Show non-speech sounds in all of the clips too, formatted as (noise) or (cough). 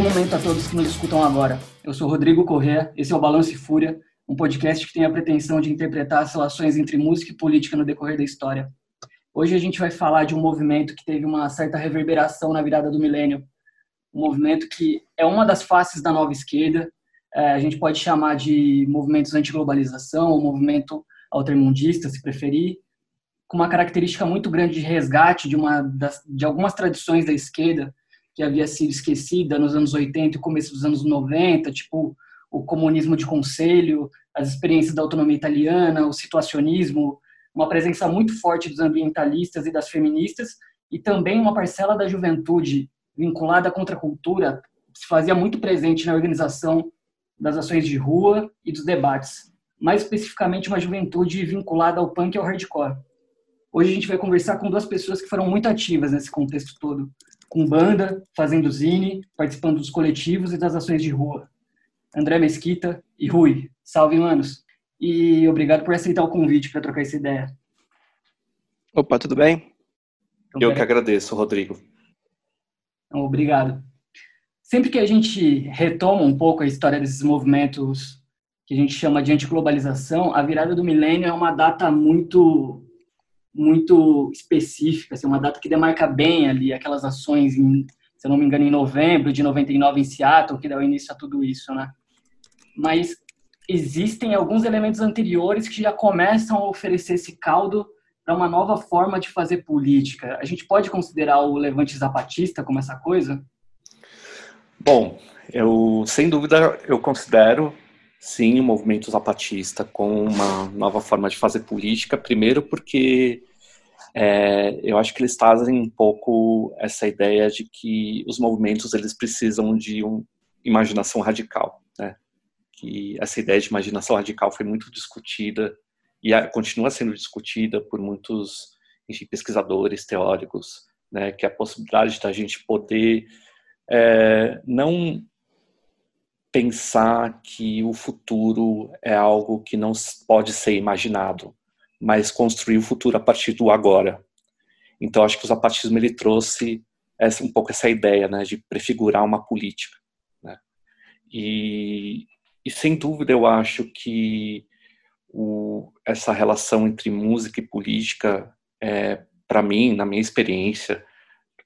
Bom momento a todos que nos escutam agora. Eu sou Rodrigo Correa, esse é o Balanço e Fúria, um podcast que tem a pretensão de interpretar as relações entre música e política no decorrer da história. Hoje a gente vai falar de um movimento que teve uma certa reverberação na virada do milênio, um movimento que é uma das faces da nova esquerda, é, a gente pode chamar de movimentos anti-globalização, ou movimento altermundista, se preferir, com uma característica muito grande de resgate de, uma das, de algumas tradições da esquerda que havia sido esquecida nos anos 80 e começo dos anos 90, tipo o comunismo de conselho, as experiências da autonomia italiana, o situacionismo, uma presença muito forte dos ambientalistas e das feministas, e também uma parcela da juventude vinculada à contracultura se fazia muito presente na organização das ações de rua e dos debates, mais especificamente uma juventude vinculada ao punk e ao hardcore. Hoje a gente vai conversar com duas pessoas que foram muito ativas nesse contexto todo, com banda, fazendo zine, participando dos coletivos e das ações de rua. André Mesquita e Rui. Salve, manos. E obrigado por aceitar o convite para trocar essa ideia. Opa, tudo bem? Então, Eu que agradeço, Rodrigo. Então, obrigado sempre que a gente retoma um pouco a história desses movimentos que a gente chama de antiglobalização, a virada do milênio é uma data muito muito específica, assim, uma data que demarca bem ali aquelas ações, em, se eu não me engano, em novembro de 99 em Seattle, que deu início a tudo isso, né? Mas existem alguns elementos anteriores que já começam a oferecer esse caldo para uma nova forma de fazer política. A gente pode considerar o levante zapatista como essa coisa? Bom, eu sem dúvida eu considero sim o movimento zapatista como uma nova forma de fazer política. Primeiro porque é, eu acho que eles trazem um pouco essa ideia de que os movimentos eles precisam de uma imaginação radical, né? Que essa ideia de imaginação radical foi muito discutida e continua sendo discutida por muitos enfim, pesquisadores teóricos, né? Que a possibilidade da gente poder é, não pensar que o futuro é algo que não pode ser imaginado, mas construir o futuro a partir do agora. Então, acho que o zapatismo ele trouxe essa, um pouco essa ideia, né, de prefigurar uma política. Né? E, e, sem dúvida, eu acho que o, essa relação entre música e política, é, para mim, na minha experiência,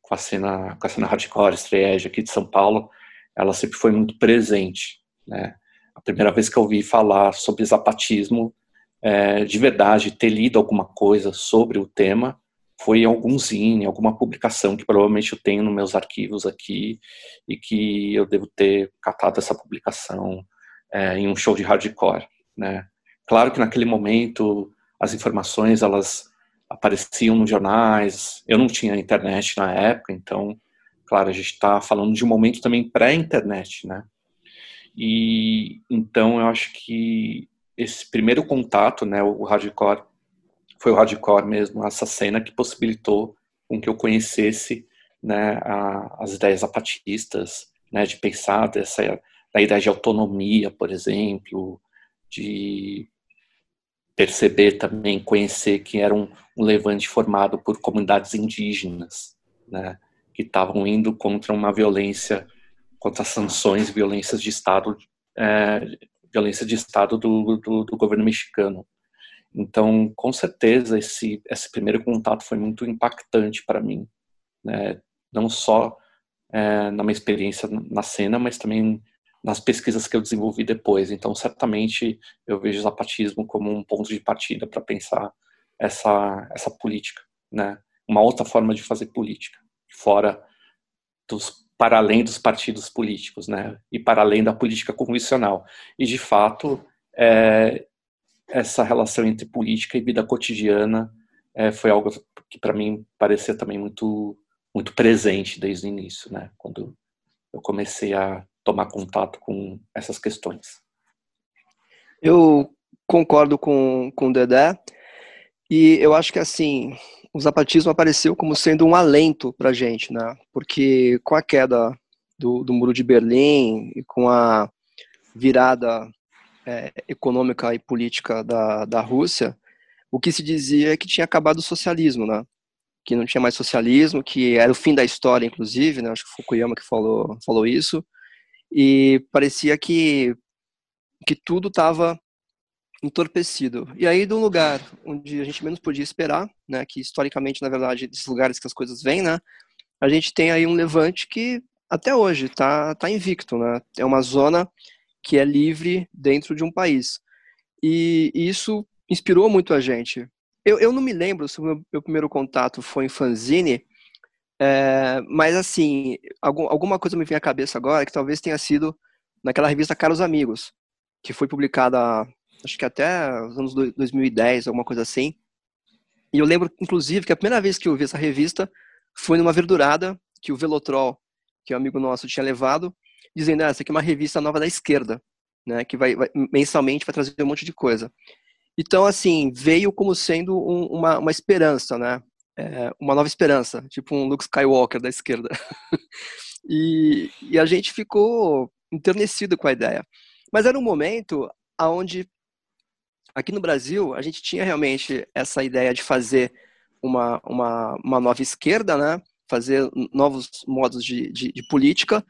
com a cena, com a cena hardcore, estreia aqui de São Paulo, ela sempre foi muito presente, né? A primeira vez que eu ouvi falar sobre zapatismo, é, de verdade, ter lido alguma coisa sobre o tema, foi em algum zine, alguma publicação que provavelmente eu tenho nos meus arquivos aqui e que eu devo ter catado essa publicação é, em um show de hardcore, né? Claro que naquele momento as informações elas apareciam nos jornais. Eu não tinha internet na época, então, claro, a gente está falando de um momento também pré-internet, né? E então eu acho que esse primeiro contato, né, o hardcore, foi o hardcore mesmo, essa cena que possibilitou com que eu conhecesse, né, a, as ideias zapatistas, né, de pensar dessa da ideia de autonomia, por exemplo, de perceber também, conhecer que era um, um levante formado por comunidades indígenas, né, que estavam indo contra uma violência, contra sanções, violências de Estado, é, violência de Estado do, do, do, governo mexicano. Então, com certeza, esse, esse primeiro contato foi muito impactante para mim, né, não só é, na minha experiência na cena, mas também nas pesquisas que eu desenvolvi depois. Então, certamente, eu vejo o zapatismo como um ponto de partida para pensar essa, essa política, né? Uma outra forma de fazer política, fora dos para além dos partidos políticos, né? E para além da política convencional. E de fato, é, essa relação entre política e vida cotidiana é, foi algo que para mim parecia também muito muito presente desde o início, né? Quando eu comecei a tomar contato com essas questões. Eu concordo com, com o Dedé e eu acho que assim o zapatismo apareceu como sendo um alento para a gente, né? Porque com a queda do, do muro de Berlim e com a virada é, econômica e política da, da Rússia, o que se dizia é que tinha acabado o socialismo, né? que não tinha mais socialismo, que era o fim da história, inclusive, né? Acho que Fukuyama que falou, falou isso. E parecia que, que tudo estava entorpecido. E aí, de um lugar onde a gente menos podia esperar, né? Que historicamente, na verdade, desses lugares que as coisas vêm, né? A gente tem aí um levante que até hoje está tá invicto, né? É uma zona que é livre dentro de um país. E, e isso inspirou muito a gente. Eu, eu não me lembro se o meu, meu primeiro contato foi em fanzine, é, mas assim, algum, alguma coisa me vem à cabeça agora que talvez tenha sido naquela revista Caros Amigos, que foi publicada, acho que até os anos 2010, alguma coisa assim. E eu lembro, inclusive, que a primeira vez que eu vi essa revista foi numa verdurada que o Velotrol, que é um amigo nosso, tinha levado, dizendo: ah, essa aqui é uma revista nova da esquerda, né, que vai, vai mensalmente vai trazer um monte de coisa. Então, assim, veio como sendo um, uma, uma esperança, né? É, uma nova esperança, tipo um Luke Skywalker da esquerda. (laughs) e, e, a gente ficou enternecido com a ideia. Mas era um momento onde, aqui no Brasil, a gente tinha realmente essa ideia de fazer uma, uma, uma nova esquerda, né? fazer novos modos de, de, de política,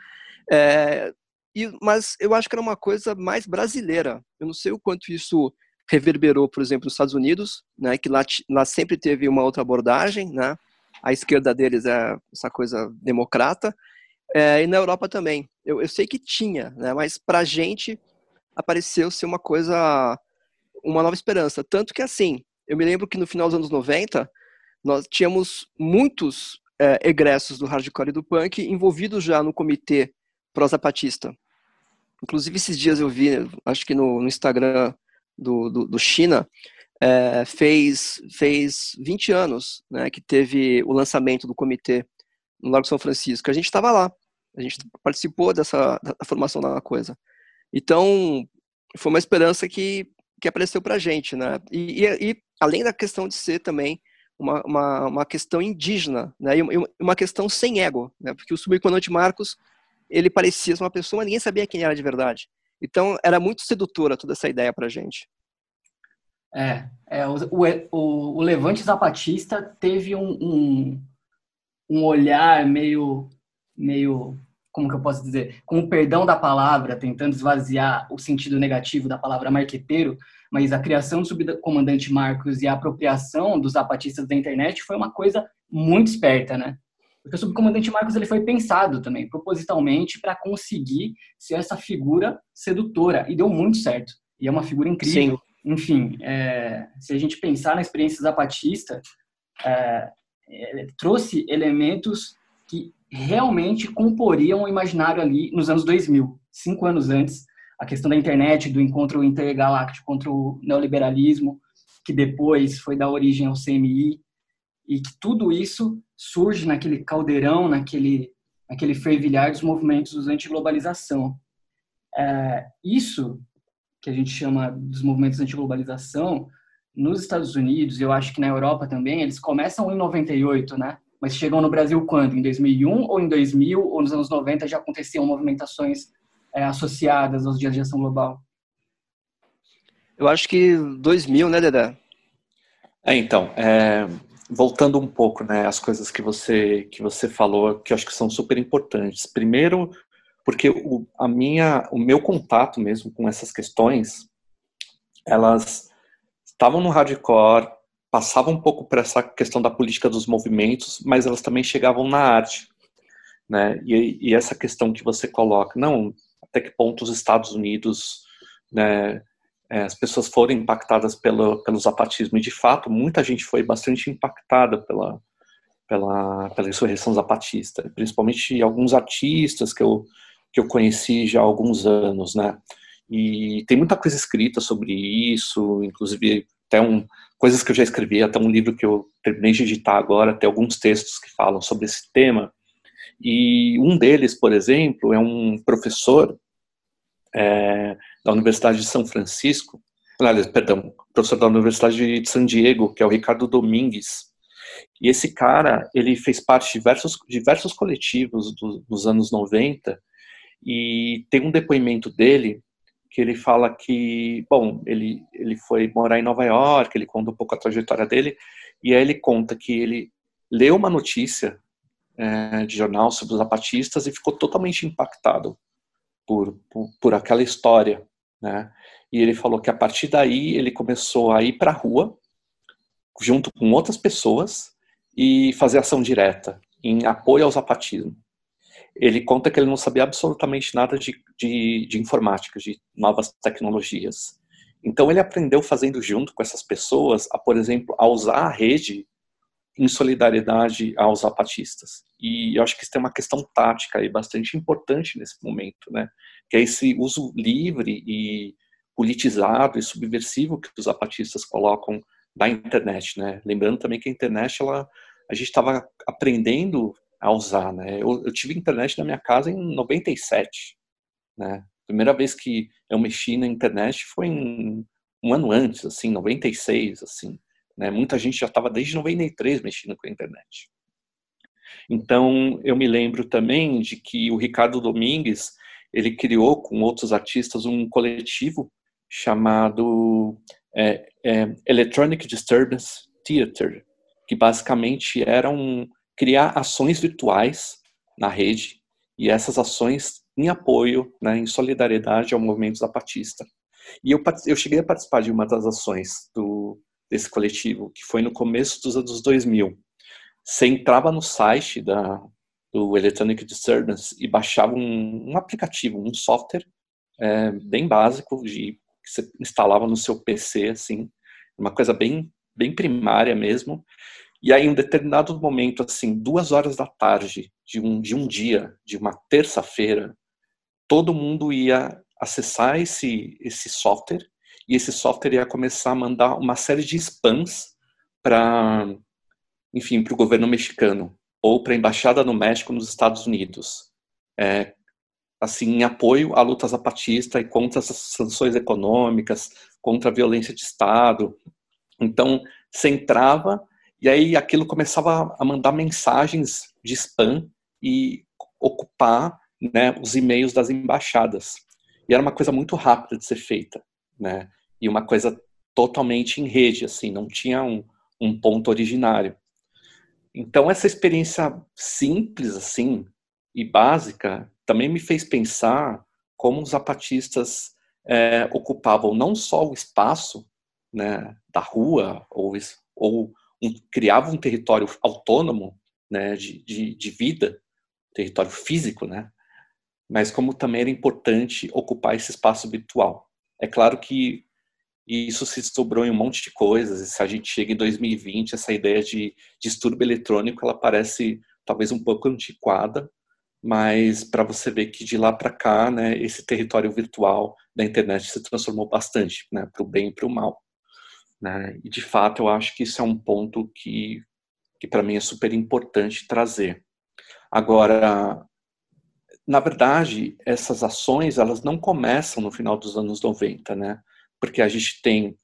é, e, mas eu acho que era uma coisa mais brasileira. Eu não sei o quanto isso reverberou, por exemplo, nos Estados Unidos, né, que lá, lá sempre teve uma outra abordagem, né, a esquerda deles é essa coisa democrata, é, e na Europa também. Eu, eu sei que tinha, né, mas para a gente apareceu ser uma coisa, uma nova esperança. Tanto que, assim, eu me lembro que no final dos anos 90, nós tínhamos muitos é, egressos do hardcore e do punk envolvidos já no comitê pró-zapatista. Inclusive, esses dias eu vi, acho que no, no Instagram do, do, do China, é, fez, fez 20 anos né, que teve o lançamento do comitê no Largo São Francisco. A gente estava lá, a gente participou dessa da formação da coisa. Então, foi uma esperança que, que apareceu para a gente. Né? E, e, e, além da questão de ser também uma, uma, uma questão indígena, né? e uma questão sem ego, né? porque o subcomandante Marcos ele parecia uma pessoa, mas ninguém sabia quem era de verdade. Então, era muito sedutora toda essa ideia para gente. É, é o, o, o, Levante Zapatista teve um, um, um, olhar meio, meio, como que eu posso dizer, com o perdão da palavra, tentando esvaziar o sentido negativo da palavra marqueteiro, mas a criação do subcomandante Marcos e a apropriação dos zapatistas da internet foi uma coisa muito esperta, né? Porque o subcomandante Marcos ele foi pensado também, propositalmente, para conseguir ser essa figura sedutora. E deu muito certo. E é uma figura incrível. Sim. Enfim, é, se a gente pensar na experiência zapatista, é, é, trouxe elementos que realmente comporiam o imaginário ali nos anos 2000, cinco anos antes. A questão da internet, do encontro intergaláctico contra o neoliberalismo, que depois foi dar origem ao CMI, e que tudo isso surge naquele caldeirão, naquele, naquele fervilhar dos movimentos anti-globalização. É, isso que a gente chama dos movimentos anti-globalização, nos Estados Unidos, eu acho que na Europa também, eles começam em 98, né? Mas chegam no Brasil quando? Em 2001 ou em 2000 ou nos anos 90 já aconteciam movimentações é, associadas aos dias de ação global? Eu acho que 2000, né, Dedé? É, então, é, voltando um pouco, né, as coisas que você que você falou, que eu acho que são super importantes. Primeiro, porque o, a minha, o meu contato mesmo com essas questões, elas estavam no hardcore, passavam um pouco por essa questão da política dos movimentos, mas elas também chegavam na arte, né? E, e essa questão que você coloca, não, até que ponto os Estados Unidos, né, é, as pessoas foram impactadas pelo, pelo zapatismo. E, de fato, muita gente foi bastante impactada pela, pela, pela insurreição zapatista, principalmente alguns artistas que eu, que eu conheci já há alguns anos, né? E tem muita coisa escrita sobre isso, inclusive até um, coisas que eu já escrevi, até um livro que eu terminei de editar agora, tem alguns textos que falam sobre esse tema. E um deles, por exemplo, é um professor é, da Universidade de São Francisco, perdão, professor da Universidade de San Diego, que é o Ricardo Domingues. E esse cara, ele fez parte de diversos, diversos coletivos do, dos anos 90, e tem um depoimento dele que ele fala que, bom, ele, ele foi morar em Nova York, ele conta um pouco a trajetória dele, e aí ele conta que ele leu uma notícia é, de jornal sobre os zapatistas e ficou totalmente impactado por, por, por aquela história, né? E ele falou que a partir daí ele começou a ir para a rua, junto com outras pessoas, e fazer ação direta em apoio ao zapatismo. Ele conta que ele não sabia absolutamente nada de, de, de informática, de novas tecnologias. Então ele aprendeu fazendo junto com essas pessoas, a, por exemplo, a usar a rede em solidariedade aos zapatistas. E eu acho que isso tem uma questão tática aí bastante importante nesse momento, né? Que é esse uso livre e politizado e subversivo que os zapatistas colocam da internet, né? Lembrando também que a internet, ela, a gente estava aprendendo a usar, né? Eu, eu, tive internet na minha casa em 97, né? Primeira vez que eu mexi na internet foi em, um ano antes, assim, 96, assim. Né? Muita gente já estava desde 93 mexendo com a internet. Então, eu me lembro também de que o Ricardo Domingues, ele criou com outros artistas um coletivo chamado é, é, Electronic Disturbance Theater, que basicamente era um, criar ações virtuais na rede e essas ações em apoio, né, em solidariedade ao movimento zapatista. E eu, eu cheguei a participar de uma das ações do, desse coletivo, que foi no começo dos anos 2000. Você entrava no site da, do Electronic Disturbance e baixava um, um aplicativo, um software é, bem básico de que você instalava no seu PC, assim, uma coisa bem bem primária mesmo. E aí, em um determinado momento, assim, duas horas da tarde de um, de um dia, de uma terça-feira, todo mundo ia acessar esse, esse software e esse software ia começar a mandar uma série de spams para, enfim, para o governo mexicano ou para a embaixada no México nos Estados Unidos, é, assim, em apoio à luta zapatista e contra as sanções econômicas, contra a violência de Estado. Então, você entrava e aí aquilo começava a mandar mensagens de spam e ocupar né, os e-mails das embaixadas. E era uma coisa muito rápida de ser feita né? E uma coisa totalmente em rede, assim, não tinha um, um ponto originário. Então essa experiência simples, assim, e básica, também me fez pensar como os zapatistas é, ocupavam não só o espaço né, da rua ou, ou criavam um território autônomo né, de, de, de, vida, território físico, né, mas como também era importante ocupar esse espaço virtual. É claro que isso se estourou em um monte de coisas, e se a gente chega em 2020, essa ideia de distúrbio eletrônico, ela parece talvez um pouco antiquada, mas para você ver que de lá para cá, né, esse território virtual da internet se transformou bastante, né, para o bem e para o mal. Né? E de fato, eu acho que isso é um ponto que, que para mim é super importante trazer. Agora, na verdade, essas ações elas não começam no final dos anos 90, né? Porque a gente tem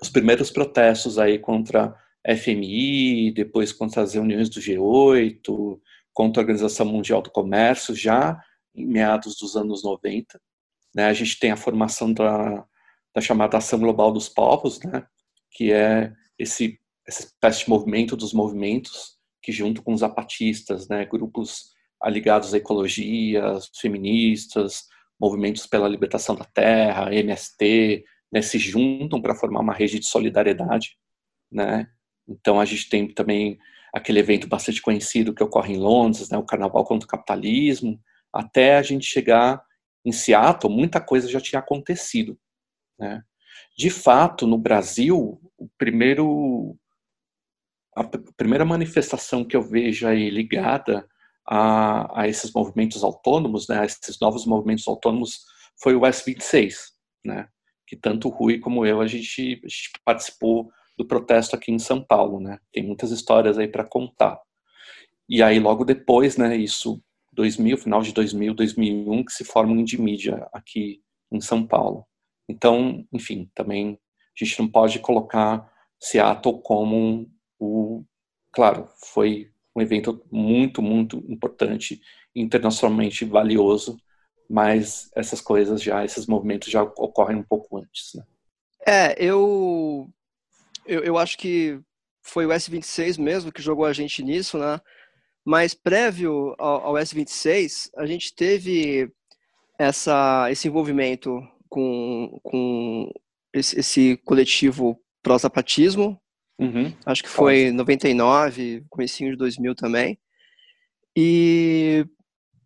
os primeiros protestos aí contra a FMI, depois contra as reuniões do G8, contra a Organização Mundial do Comércio, já em meados dos anos 90. Né? A gente tem a formação da, da chamada Ação Global dos Povos, né? Que é esse, essa espécie de movimento dos movimentos, que junto com os zapatistas, né? grupos ligados à ecologia, feministas, movimentos pela libertação da terra, MST, né, se juntam para formar uma rede de solidariedade, né? Então a gente tem também aquele evento bastante conhecido que ocorre em Londres, né, o Carnaval contra o Capitalismo, até a gente chegar em Seattle, muita coisa já tinha acontecido, né? De fato, no Brasil, o primeiro a primeira manifestação que eu vejo aí ligada a, a esses movimentos autônomos, né, a esses novos movimentos autônomos, foi o S26, né, que tanto o Rui como eu, a gente, a gente participou do protesto aqui em São Paulo, né, tem muitas histórias aí para contar. E aí, logo depois, né, isso, 2000, final de 2000, 2001, que se forma um Indimídia aqui em São Paulo. Então, enfim, também a gente não pode colocar Seattle como o... Claro, foi um evento muito, muito importante, internacionalmente valioso, mas essas coisas já, esses movimentos já ocorrem um pouco antes, né? É, eu, eu, eu acho que foi o S26 mesmo que jogou a gente nisso, né? Mas prévio ao, ao S26, a gente teve essa, esse envolvimento com, com esse, esse coletivo pró-zapatismo, uhum. acho que foi Nossa. 99, comecinho de 2000 também. E,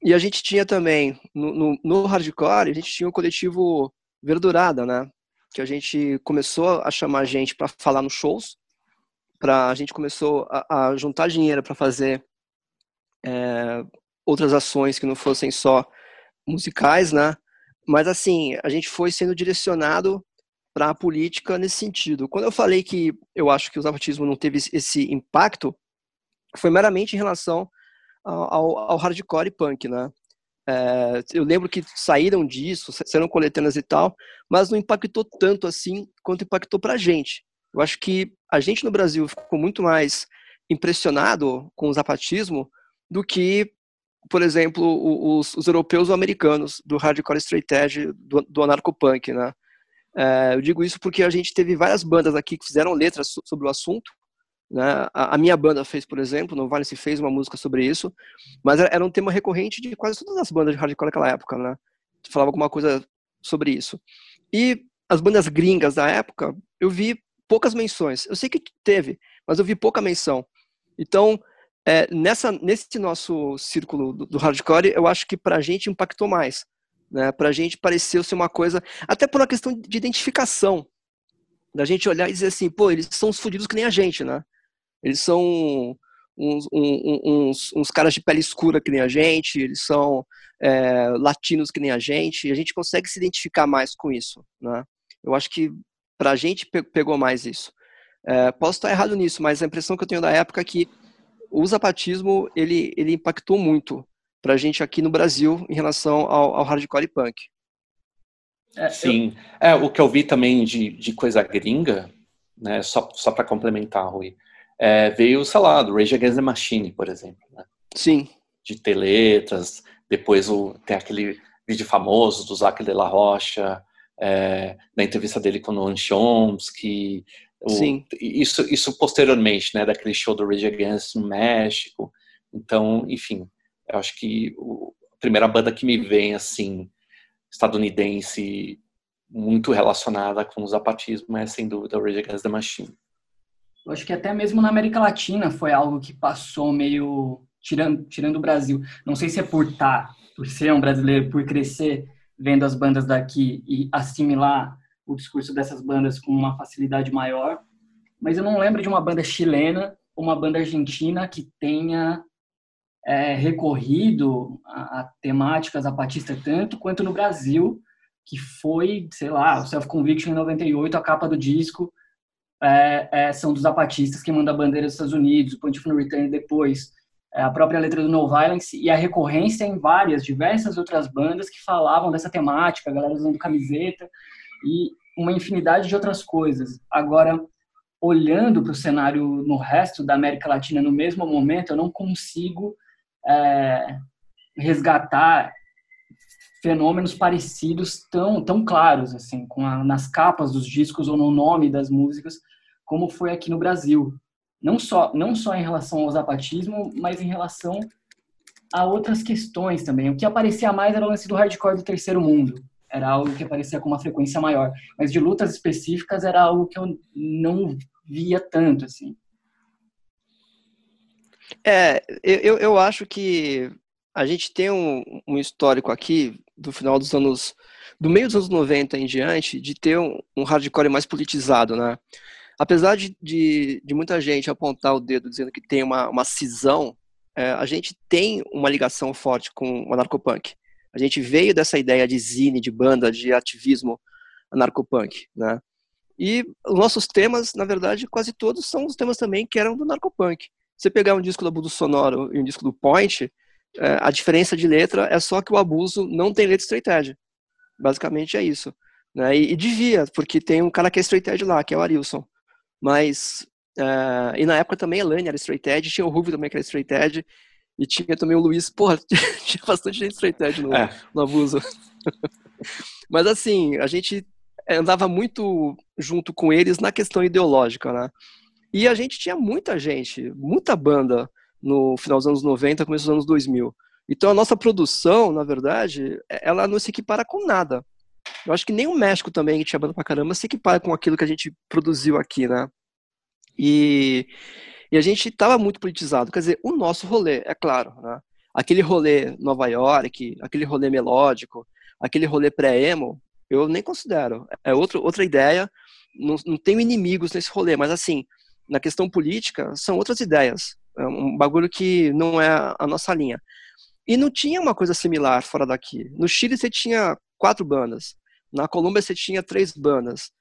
e a gente tinha também, no, no, no hardcore, a gente tinha o coletivo Verdurada, né? Que a gente começou a chamar gente para falar nos shows, para a gente começou a, a juntar dinheiro para fazer é, outras ações que não fossem só musicais, né? Mas assim, a gente foi sendo direcionado para a política nesse sentido. Quando eu falei que eu acho que o zapatismo não teve esse impacto, foi meramente em relação ao, ao hardcore e punk, né? É, eu lembro que saíram disso, saíram coletâneas e tal, mas não impactou tanto assim quanto impactou para a gente. Eu acho que a gente no Brasil ficou muito mais impressionado com o zapatismo do que, por exemplo, os, os europeus ou americanos do hardcore straight edge, do, do anarcopunk, né? É, eu digo isso porque a gente teve várias bandas aqui que fizeram letras sobre o assunto. Né? A, a, minha banda fez, por exemplo, no Vale se fez uma música sobre isso, mas era, era, um tema recorrente de quase todas as bandas de hardcore naquela época, né? Falava alguma coisa sobre isso. E as bandas gringas da época, eu vi poucas menções. Eu sei que teve, mas eu vi pouca menção. Então, é, nessa, nesse nosso círculo do, do hardcore, eu acho que pra gente impactou mais. Né? Pra gente pareceu ser uma coisa, até por uma questão de identificação. Da gente olhar e dizer assim, pô, eles são os fodidos que nem a gente, né? Eles são uns, uns, uns, uns, caras de pele escura que nem a gente, eles são é, latinos que nem a gente, e a gente consegue se identificar mais com isso, né? Eu acho que pra gente pegou mais isso. É, posso estar errado nisso, mas a impressão que eu tenho da época é que o zapatismo ele, ele impactou muito para a gente aqui no Brasil em relação ao, ao hardcore e punk. É, Sim, eu... é o que eu vi também de, de coisa gringa, né? Só, só para complementar, Rui, é, veio, sei lá, do Rage Against the Machine, por exemplo. Né? Sim. De ter letras, depois o, tem aquele vídeo famoso do Zac de la Rocha, é, na entrevista dele com o Noam Chomsky, o, Sim. Isso, isso posteriormente, né, daquele show do Rage Against no México. Então, enfim, eu acho que o, a primeira banda que me vem, assim, estadunidense, muito relacionada com o zapatismo é, sem dúvida, o Rage Against the Machine. Eu acho que até mesmo na América Latina foi algo que passou meio tirando, tirando o Brasil. Não sei se é por estar, tá, por ser um brasileiro, por crescer vendo as bandas daqui e assimilar o discurso dessas bandas com uma facilidade maior, mas eu não lembro de uma banda chilena ou uma banda argentina que tenha é, recorrido a, a temáticas zapatista tanto quanto no Brasil, que foi, sei lá, o Self Conviction em 98, a capa do disco é, é, são dos zapatistas que mandam a bandeira dos Estados Unidos, o No Return depois, é, a própria letra do No Violence e a recorrência em várias, diversas outras bandas que falavam dessa temática, a galera usando camiseta e uma infinidade de outras coisas. Agora, olhando para o cenário no resto da América Latina no mesmo momento, eu não consigo é, resgatar fenômenos parecidos tão tão claros assim com a, nas capas dos discos ou no nome das músicas como foi aqui no Brasil. Não só não só em relação ao zapatismo mas em relação a outras questões também. O que aparecia mais era o lance do hardcore do terceiro mundo era algo que aparecia com uma frequência maior. Mas de lutas específicas era algo que eu não via tanto, assim. É, eu, eu acho que a gente tem um, um histórico aqui do final dos anos, do meio dos anos 90 em diante, de ter um, um hardcore mais politizado, né? Apesar de, de, de, muita gente apontar o dedo dizendo que tem uma, uma cisão, é, a gente tem uma ligação forte com o anarcopunk. A gente veio dessa ideia de zine, de banda, de ativismo anarcopunk, né? E os nossos temas, na verdade, quase todos são os temas também que eram do narcopunk. Você pegar um disco do Abuso Sonoro e um disco do Point, é, a diferença de letra é só que o Abuso não tem letra straight edge. Basicamente é isso. Né? E, e, devia, porque tem um cara que é straight edge lá, que é o Arilson. Mas, é, e na época também a Lani era straight edge, tinha o Rubio também que era straight edge, e tinha também o Luiz, porra, (laughs) tinha bastante gente straight edge no, é. no abuso. (laughs) Mas assim, a gente andava muito junto com eles na questão ideológica, né? E a gente tinha muita gente, muita banda no final dos anos 90, começo dos anos 2000. Então a nossa produção, na verdade, ela não se equipara com nada. Eu acho que nem o México também, que tinha banda pra caramba, se equipara com aquilo que a gente produziu aqui, né? E, e a gente estava muito politizado. Quer dizer, o nosso rolê, é claro, né? Aquele rolê Nova York, aquele rolê melódico, aquele rolê pré-emo, eu nem considero. É outro, outra ideia. Não, não tenho inimigos nesse rolê, mas assim, na questão política, são outras ideias. É um bagulho que não é a nossa linha. E não tinha uma coisa similar fora daqui. No Chile você tinha quatro bandas. Na Colômbia você tinha três bandas.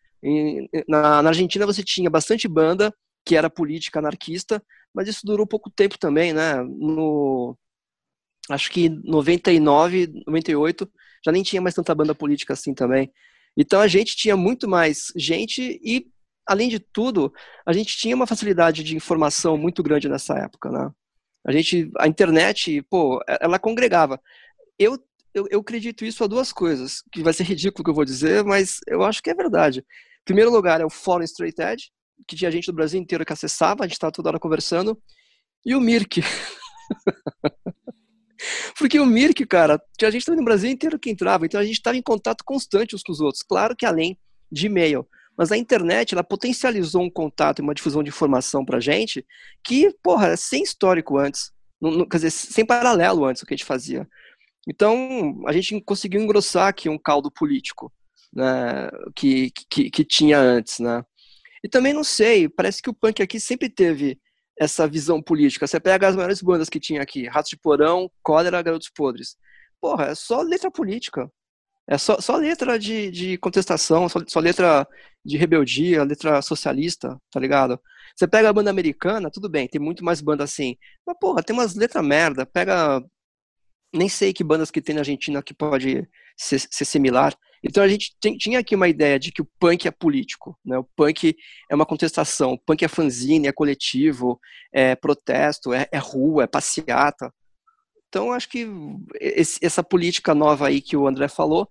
na, na, Argentina você tinha bastante banda que era política anarquista, mas isso durou pouco tempo também, né? No acho que 99, 98 já nem tinha mais tanta banda política assim também. Então a gente tinha muito mais gente e além de tudo, a gente tinha uma facilidade de informação muito grande nessa época, né? A gente, a internet, pô, ela congregava. Eu, eu, eu acredito isso a duas coisas, que vai ser ridículo o que eu vou dizer, mas eu acho que é verdade. Em primeiro lugar é o Fórum Straight Edge, que tinha gente do Brasil inteiro que acessava, a gente estava toda hora conversando, e o Mirk. (laughs) Porque o Mirk, cara, tinha gente também no Brasil inteiro que entrava, então a gente estava em contato constante uns com os outros. Claro que além de e-mail. Mas a internet, ela potencializou um contato e uma difusão de informação pra gente que, porra, sem histórico antes. Não, quer dizer, sem paralelo antes o que a gente fazia. Então, a gente conseguiu engrossar aqui um caldo político né, que, que, que tinha antes, né? E também não sei, parece que o punk aqui sempre teve essa visão política. Você pega as maiores bandas que tinha aqui, Ratos de Porão, Cólera, Garotos Podres. Porra, é só letra política. É só, só letra de, de contestação, só, só letra de rebeldia, letra socialista, tá ligado? Você pega a banda americana, tudo bem, tem muito mais banda assim. Mas, porra, tem umas letras merda. Pega. Nem sei que bandas que tem na Argentina que pode ser, ser similar. Então a gente tem, tinha aqui uma ideia de que o punk é político, né? O punk é uma contestação, o punk é fanzine, é coletivo, é protesto, é, é rua, é passeata. Então, acho que esse, essa política nova aí que o André falou,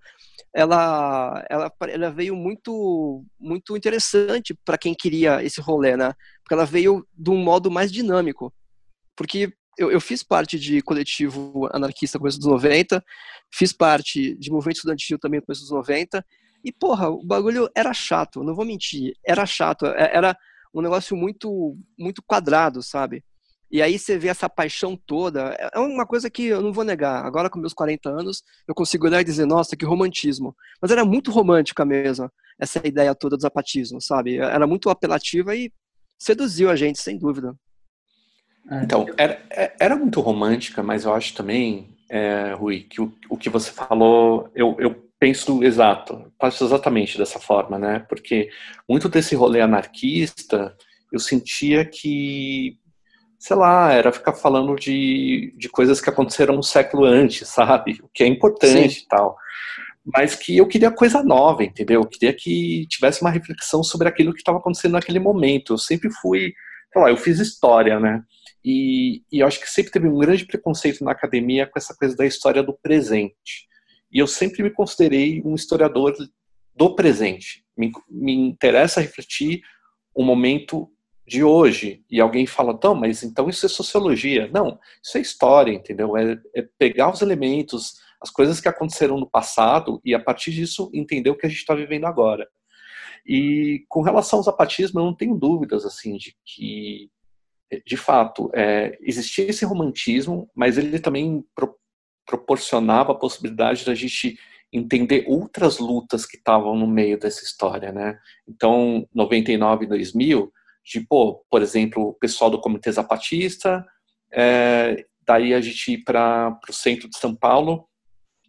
ela, ela, ela veio muito, muito interessante para quem queria esse rolê, né? Porque ela veio de um modo mais dinâmico. Porque eu, eu fiz parte de coletivo anarquista no começo dos 90, fiz parte de movimento estudantil também no começo dos 90, e, porra, o bagulho era chato, não vou mentir, era chato, é, era um negócio muito, muito quadrado, sabe? E aí você vê essa paixão toda. É, é uma coisa que eu não vou negar. Agora, com meus 40 anos, eu consigo olhar e dizer, nossa, que romantismo. Mas era muito romântica mesmo, essa ideia toda do zapatismo, sabe? Era muito apelativa e seduziu a gente, sem dúvida. É. Então, era, é, era muito romântica, mas eu acho também, é, Rui, que o, o que você falou, eu, eu penso exato, penso exatamente dessa forma, né? Porque muito desse rolê anarquista, eu sentia que sei lá, era ficar falando de, de coisas que aconteceram um século antes, sabe? O que é importante Sim. e tal. Mas que eu queria coisa nova, entendeu? Eu queria que tivesse uma reflexão sobre aquilo que estava acontecendo naquele momento. Eu sempre fui, sei lá, eu fiz história, né? E, e eu acho que sempre teve um grande preconceito na academia com essa coisa da história do presente. E eu sempre me considerei um historiador do presente. Me, me interessa refletir o momento de hoje e alguém fala, não, mas então isso é sociologia. Não, isso é história, entendeu? É, é, pegar os elementos, as coisas que aconteceram no passado e a partir disso entender o que a gente está vivendo agora. E com relação ao zapatismo, eu não tenho dúvidas assim de que, de fato, é, existia esse romantismo, mas ele também pro, proporcionava a possibilidade da gente entender outras lutas que estavam no meio dessa história, né? Então, 99 e 2000 de, pô, por exemplo, o pessoal do Comitê Zapatista, é, daí a gente ir para o centro de São Paulo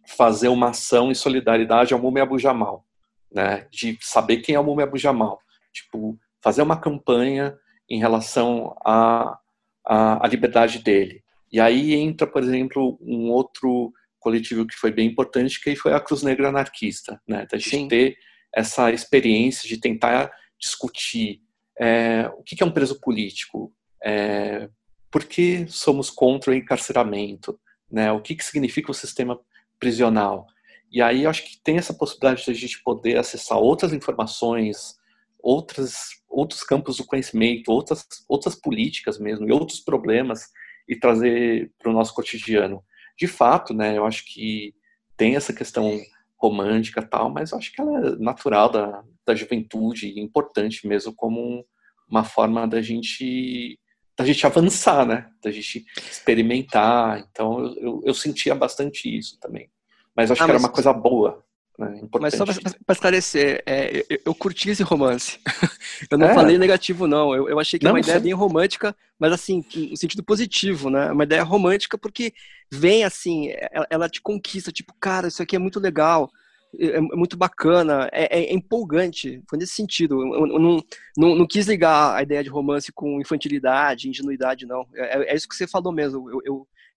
fazer uma ação em solidariedade ao Mume Abu Jamal, né, de saber quem é o Mume Abu Jamal, tipo, fazer uma campanha em relação à, à, à liberdade dele. E aí entra, por exemplo, um outro coletivo que foi bem importante, que foi a Cruz Negra Anarquista, né, da gente Sim. ter essa experiência de tentar discutir é, o que é um preso político? É, por que somos contra o encarceramento? Né? O que, que significa o sistema prisional? E aí acho que tem essa possibilidade de a gente poder acessar outras informações outras, outros campos do conhecimento, outras, outras políticas mesmo, e outros problemas, e trazer para o nosso cotidiano. De fato, né, eu acho que tem essa questão romântica tal, mas eu acho que ela é natural da, da juventude, importante mesmo como uma forma da gente da gente avançar, né? Da gente experimentar. Então eu, eu, eu sentia bastante isso também. Mas acho ah, que mas... era uma coisa boa. Né? Mas só para esclarecer, é, eu, eu, curti esse romance. (laughs) eu não é. falei negativo, não. Eu, eu achei que é não, é uma ideia bem romântica, mas assim, no sentido positivo, né? Uma ideia romântica porque vem assim, ela, ela te conquista, tipo, cara, isso aqui é muito legal. É, é, muito bacana, é, é, empolgante, foi nesse sentido. Eu, eu não, não, não, quis ligar a ideia de romance com infantilidade, ingenuidade, não. É, é isso que você falou mesmo,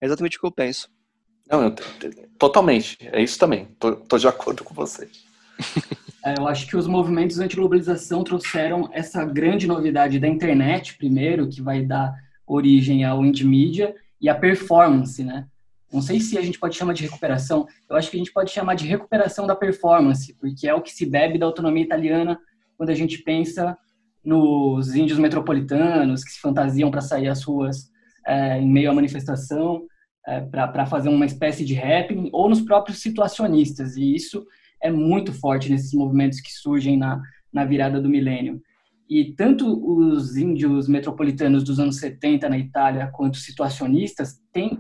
é exatamente o que eu penso. Não, eu, totalmente, é isso também, tô de acordo com você. (laughs) É, eu acho que os movimentos anti-globalização trouxeram essa grande novidade da internet, primeiro, que vai dar origem ao indie media, e a performance, né? Não sei se a gente pode chamar de recuperação, eu acho que a gente pode chamar de recuperação da performance, porque é o que se bebe da autonomia italiana quando a gente pensa nos índios metropolitanos que se fantasiam para sair às ruas é, em meio à manifestação, é, para fazer uma espécie de rap, ou nos próprios situacionistas, e isso é muito forte nesses movimentos que surgem na, na virada do milênio. E tanto os índios metropolitanos dos anos 70 na Itália quanto os situacionistas têm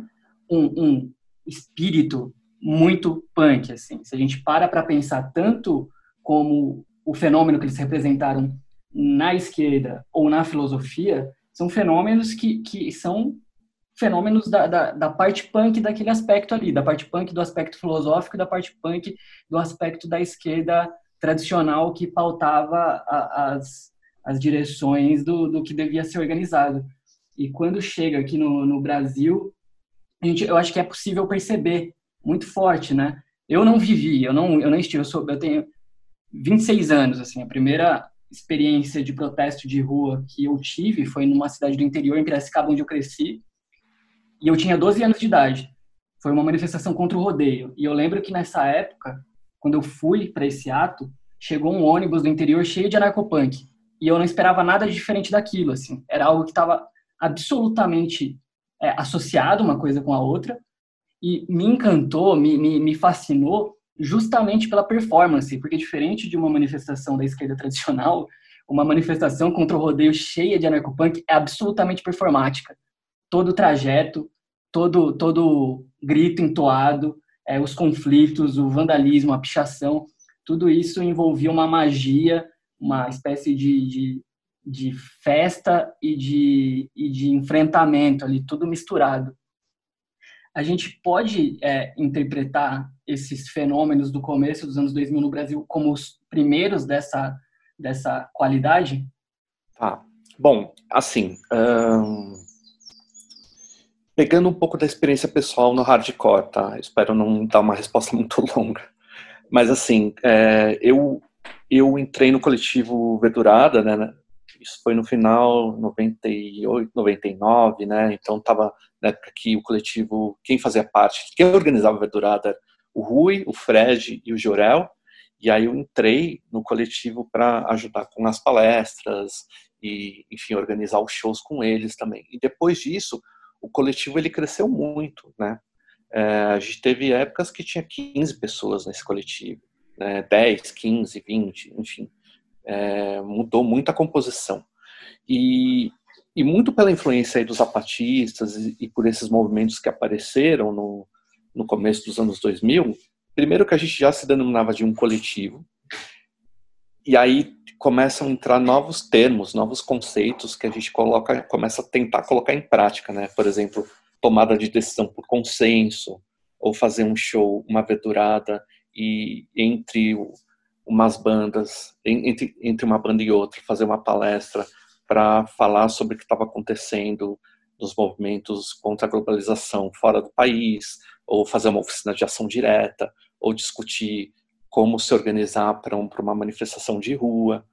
um, um espírito muito punk, assim. Se a gente para para pensar tanto como o fenômeno que eles representaram na esquerda ou na filosofia, são fenômenos que, que são fenômenos da, da, da, parte punk daquele aspecto ali, da parte punk do aspecto filosófico da parte punk do aspecto da esquerda tradicional que pautava a, as, as direções do, do que devia ser organizado. E quando chega aqui no, no Brasil, a gente, eu acho que é possível perceber muito forte, né? Eu não vivi, eu não, eu não estive, eu, sou, eu tenho 26 anos, assim, a primeira experiência de protesto de rua que eu tive foi numa cidade do interior, em Piracicaba, onde eu cresci, e eu tinha 12 anos de idade. Foi uma manifestação contra o rodeio. E eu lembro que nessa época, quando eu fui para esse ato, chegou um ônibus do interior cheio de anarcopunk. E eu não esperava nada diferente daquilo, assim. Era algo que estava absolutamente é, associado uma coisa com a outra e me encantou, me, me, me fascinou justamente pela performance, porque diferente de uma manifestação da esquerda tradicional, uma manifestação contra o rodeio cheia de anarcopunk é absolutamente performática. Todo o trajeto, todo todo grito entoado, é, os conflitos, o vandalismo, a pichação, tudo isso envolvia uma magia, uma espécie de, de de festa e de, e de enfrentamento ali, tudo misturado. A gente pode é, interpretar esses fenômenos do começo dos anos 2000 no Brasil como os primeiros dessa, dessa qualidade? Tá. Bom, assim, hum, pegando um pouco da experiência pessoal no hardcore, tá? Espero não dar uma resposta (laughs) muito longa. Mas, assim, é, eu, eu entrei no coletivo Verdurada, né, isso foi no final 98, 99, né? Então estava na época que o coletivo, quem fazia parte, quem organizava Verdurada era o Rui, o Fred e o Jorel. E aí eu entrei no coletivo para ajudar com as palestras e, enfim, organizar os shows com eles também. E depois disso, o coletivo ele cresceu muito, né? É, a gente teve épocas que tinha 15 pessoas nesse coletivo, né? 10, 15, 20, enfim é, mudou muito a composição. E, e muito pela influência dos zapatistas e, e, por esses movimentos que apareceram no, no começo dos anos 2000, primeiro que a gente já se denominava de um coletivo, e aí começam a entrar novos termos, novos conceitos que a gente coloca, começa a tentar colocar em prática, né? Por exemplo, tomada de decisão por consenso, ou fazer um show, uma verdurada, e entre umas bandas, entre, entre uma banda e outra, fazer uma palestra para falar sobre o que estava acontecendo nos movimentos contra a globalização fora do país, ou fazer uma oficina de ação direta, ou discutir como se organizar para um, uma manifestação de rua.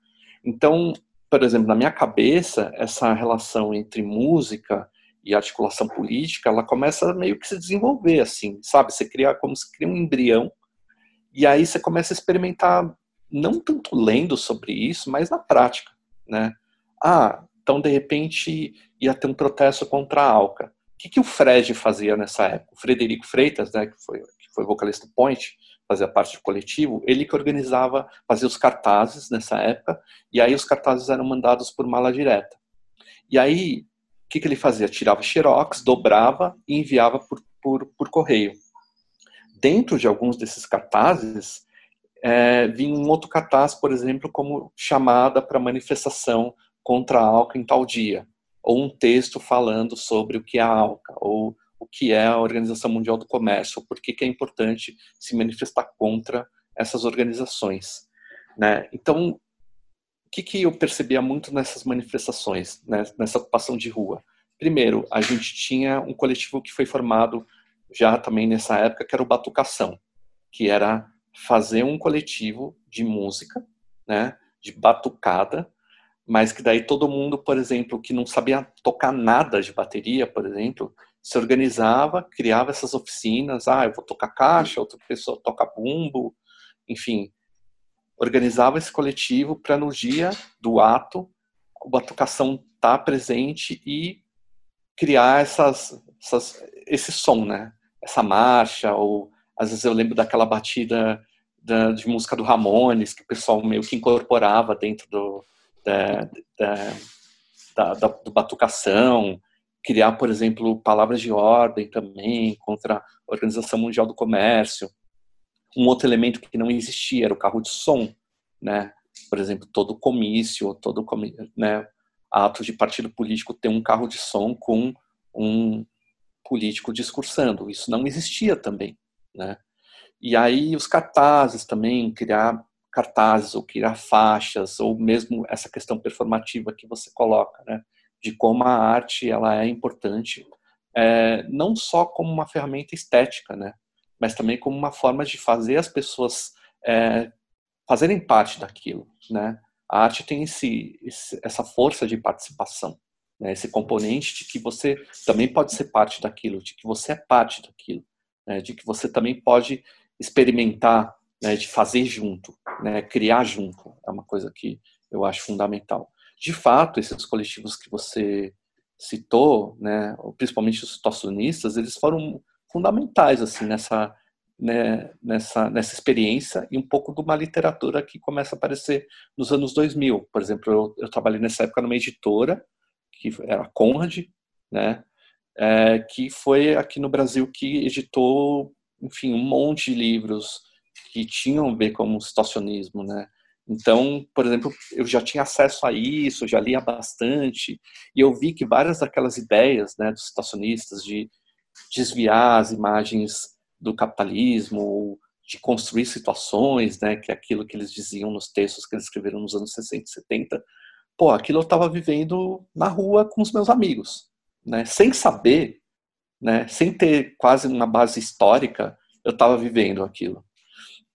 Então, por exemplo, na minha cabeça, essa relação entre música e articulação política, ela começa meio que se desenvolver assim, sabe? Você cria como se cria um embrião e aí você começa a experimentar não tanto lendo sobre isso, mas na prática, né? Ah, então de repente ia ter um protesto contra a Alca. O que, que o Fred fazia nessa época? O Frederico Freitas, né, que foi, que foi vocalista do Point, fazia parte do coletivo, ele que organizava, fazia os cartazes nessa época, e aí os cartazes eram mandados por mala direta. E aí, o que, que ele fazia? Tirava xerox, dobrava e enviava por, por, por correio. Dentro de alguns desses cartazes, é, vinha um outro cartaz, por exemplo, como chamada para manifestação contra a ALCA em tal dia, ou um texto falando sobre o que é a ALCA, ou o que é a Organização Mundial do Comércio, por que, é importante se manifestar contra essas organizações. Né? Então, o que, que eu percebia muito nessas manifestações, né, nessa ocupação de rua? Primeiro, a gente tinha um coletivo que foi formado já também nessa época, que era o Batucação, que era fazer um coletivo de música, né, de batucada, mas que daí todo mundo, por exemplo, que não sabia tocar nada de bateria, por exemplo, se organizava, criava essas oficinas, ah, eu vou tocar caixa, outra pessoa toca bumbo, enfim, organizava esse coletivo para no dia do ato a batucação estar tá presente e criar essas, essas, esse som, né? Essa marcha, ou às vezes eu lembro daquela batida da, de música do Ramones, que o pessoal meio que incorporava dentro do, da, da, da, da do batucação, criar, por exemplo, palavras de ordem também contra a Organização Mundial do Comércio. Um outro elemento que não existia era o carro de som, né? Por exemplo, todo comício, todo né, ato de partido político tem um carro de som com um político discursando. Isso não existia também, né? E aí os cartazes também, criar cartazes ou criar faixas, ou mesmo essa questão performativa que você coloca, né? De como a arte ela é importante, é, não só como uma ferramenta estética, né? Mas também como uma forma de fazer as pessoas é, fazerem parte daquilo, né? A arte tem esse, esse, essa força de participação, né? esse componente de que você também pode ser parte daquilo, de que você é parte daquilo, né? de que você também pode experimentar, né, de fazer junto, né, criar junto, é uma coisa que eu acho fundamental. De fato, esses coletivos que você citou, né, principalmente os situacionistas, eles foram fundamentais assim nessa né, nessa nessa experiência e um pouco de uma literatura que começa a aparecer nos anos 2000. Por exemplo, eu, eu trabalhei nessa época numa editora que era a Conrad, né, é, que foi aqui no Brasil que editou enfim, um monte de livros que tinham a ver com o situacionismo, né? Então, por exemplo, eu já tinha acesso a isso, já lia bastante, e eu vi que várias daquelas ideias né, dos situacionistas de desviar as imagens do capitalismo, de construir situações, né, que é aquilo que eles diziam nos textos que eles escreveram nos anos 60 e 70, pô, aquilo eu estava vivendo na rua com os meus amigos, né, sem saber né? Sem ter quase uma base histórica, eu estava vivendo aquilo.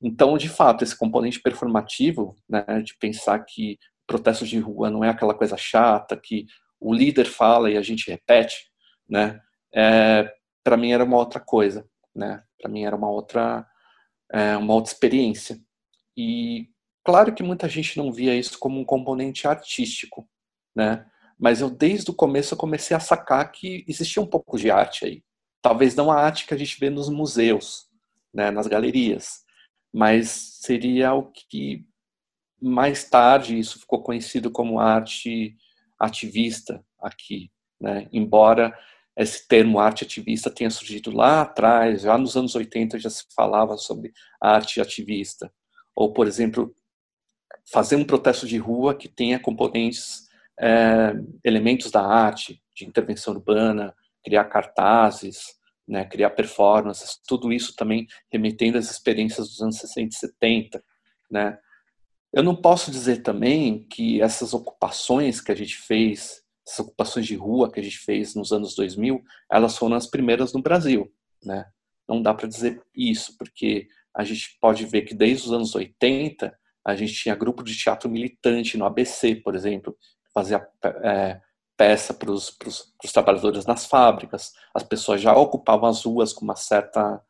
Então, de fato, esse componente performativo, né, de pensar que protesto de rua não é aquela coisa chata que o líder fala e a gente repete, né? É, para mim era uma outra coisa, né? Para mim era uma outra é, uma outra experiência. E claro que muita gente não via isso como um componente artístico, né? mas eu desde o começo eu comecei a sacar que existia um pouco de arte aí. Talvez não a arte que a gente vê nos museus, né, nas galerias, mas seria o que mais tarde isso ficou conhecido como arte ativista aqui, né? Embora esse termo arte ativista tenha surgido lá atrás, já nos anos 80 já se falava sobre arte ativista, ou por exemplo, fazer um protesto de rua que tenha componentes é, elementos da arte, de intervenção urbana, criar cartazes, né, criar performances, tudo isso também remetendo às experiências dos anos 60 e 70. Né. Eu não posso dizer também que essas ocupações que a gente fez, essas ocupações de rua que a gente fez nos anos 2000, elas foram as primeiras no Brasil. Né. Não dá para dizer isso, porque a gente pode ver que desde os anos 80 a gente tinha grupo de teatro militante no ABC, por exemplo, fazia é, peça para os trabalhadores nas fábricas. As pessoas já ocupavam as ruas com uma certa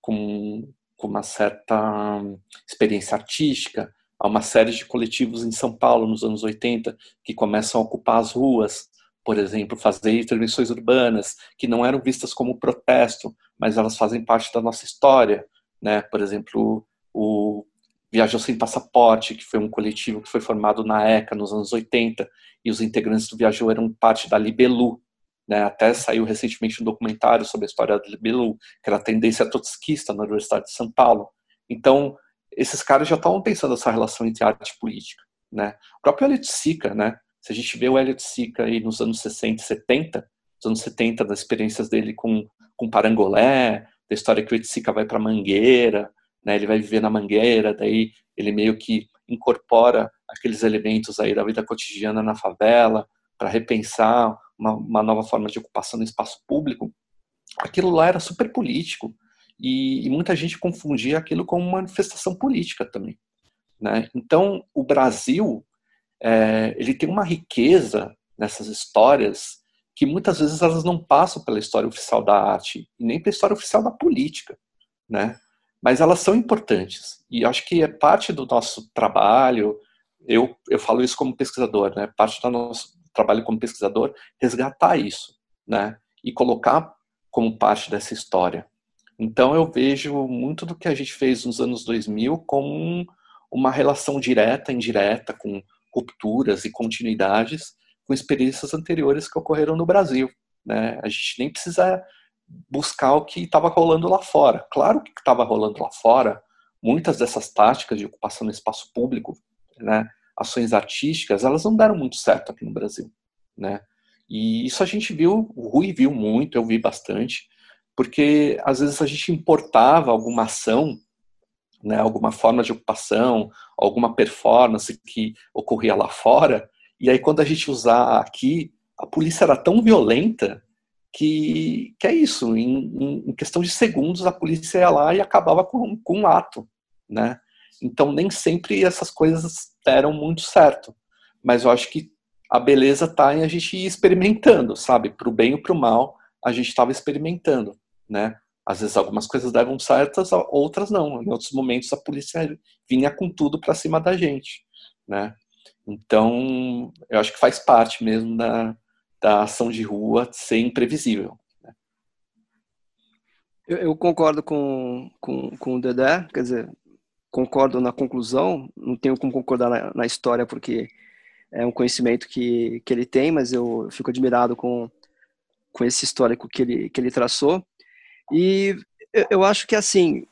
com, com uma certa experiência artística. Há uma série de coletivos em São Paulo nos anos 80 que começam a ocupar as ruas, por exemplo, fazer intervenções urbanas que não eram vistas como protesto, mas elas fazem parte da nossa história, né? Por exemplo, o Viajou Sem Passaporte, que foi um coletivo que foi formado na ECA nos anos 80, e os integrantes do Viajou eram parte da Libelu, né? Até saiu recentemente um documentário sobre a história da Libelu, que era a tendência trotskista na Universidade de São Paulo. Então, esses caras já estavam pensando essa relação entre arte e política, né? O próprio Elliot Sica, né? Se a gente vê o Elliot Sica aí nos anos 60 e 70, nos anos 70, das experiências dele com, com Parangolé, da história que o Sica vai para Mangueira, né? Ele vai viver na Mangueira, daí ele meio que incorpora aqueles elementos aí da vida cotidiana na favela para repensar uma, uma nova forma de ocupação no espaço público. Aquilo lá era super político e, e muita gente confundia aquilo com uma manifestação política também. Né? Então, o Brasil é, ele tem uma riqueza nessas histórias que muitas vezes elas não passam pela história oficial da arte e nem pela história oficial da política, né? Mas elas são importantes e acho que é parte do nosso trabalho. Eu eu falo isso como pesquisador, né? Parte do nosso trabalho como pesquisador resgatar isso, né? E colocar como parte dessa história. Então eu vejo muito do que a gente fez nos anos 2000 como uma relação direta, indireta com rupturas e continuidades com experiências anteriores que ocorreram no Brasil. Né? A gente nem precisa buscar o que estava rolando lá fora. Claro que estava rolando lá fora, muitas dessas táticas de ocupação no espaço público, né, ações artísticas, elas não deram muito certo aqui no Brasil. Né? E isso a gente viu, o Rui viu muito, eu vi bastante, porque às vezes a gente importava alguma ação né, alguma forma de ocupação, alguma performance que ocorria lá fora, e aí quando a gente usar aqui, a polícia era tão violenta que, que é isso, em, em questão de segundos a polícia ia lá e acabava com, com um ato, né? Então nem sempre essas coisas deram muito certo, mas eu acho que a beleza está em a gente ir experimentando, sabe? Para o bem ou para o mal, a gente estava experimentando, né? Às vezes algumas coisas davam certas, outras não. Em outros momentos a polícia vinha com tudo para cima da gente, né? Então, eu acho que faz parte mesmo da, da ação de rua ser imprevisível. Né? Eu, eu, concordo com, com, com o Dedé, quer dizer, concordo na conclusão, não tenho como concordar na, na história porque é um conhecimento que, que ele tem, mas eu fico admirado com, com esse histórico que ele, que ele traçou. E eu acho que assim,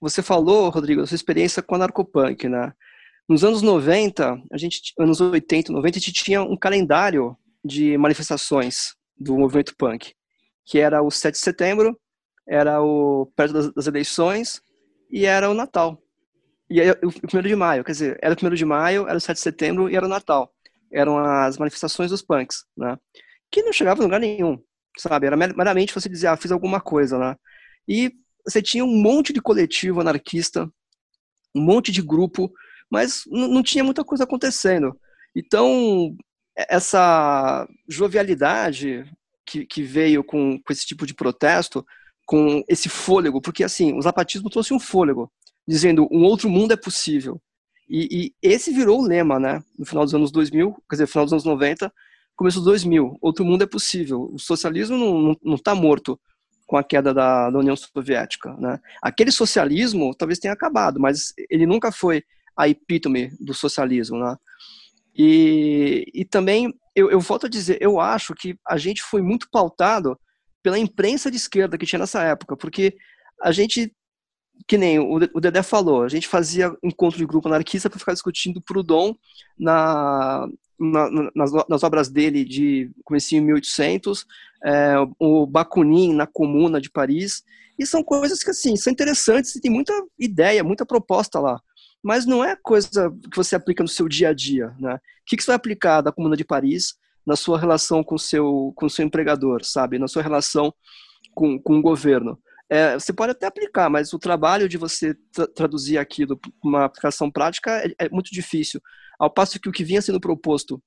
você falou, Rodrigo, da sua experiência com a narcopunk, né? Nos anos 90, a gente, anos 80, 90, a gente tinha um calendário de manifestações do movimento punk, que era o 7 de setembro, era o perto das, das eleições e era o Natal. E aí, o primeiro de maio, quer dizer, era o primeiro de maio, era o 7 de setembro e era o Natal. Eram as manifestações dos punks, né? Que não chegavam em lugar nenhum sabe? Era meramente você dizer, ah, fiz alguma coisa lá. E você tinha um monte de coletivo anarquista, um monte de grupo, mas não tinha muita coisa acontecendo. Então, essa jovialidade que, que veio com, com esse tipo de protesto, com esse fôlego, porque assim, o zapatismo trouxe um fôlego, dizendo um outro mundo é possível. E, e, esse virou o lema, né? No final dos anos 2000, quer dizer, final dos anos 90, começo dos 2000. Outro mundo é possível. O socialismo não está morto com a queda da, da, União Soviética. Né? Aquele socialismo talvez tenha acabado, mas ele nunca foi a epítome do socialismo. Né? E, e também, eu, eu volto a dizer, eu acho que a gente foi muito pautado pela imprensa de esquerda que tinha nessa época, porque a gente, que nem o, Dedé falou, a gente fazia encontro de grupo anarquista para ficar discutindo Proudhon na, na, nas, nas, obras dele de comecinho em 1800, é, o Bakunin na Comuna de Paris, e são coisas que assim são interessantes e tem muita ideia, muita proposta lá, mas não é coisa que você aplica no seu dia a dia, né? O que, que você vai aplicar da Comuna de Paris na sua relação com seu com seu empregador, sabe? Na sua relação com, com o governo? É, você pode até aplicar, mas o trabalho de você tra traduzir aquilo para uma aplicação prática é, é muito difícil. Ao passo que o que vinha sendo proposto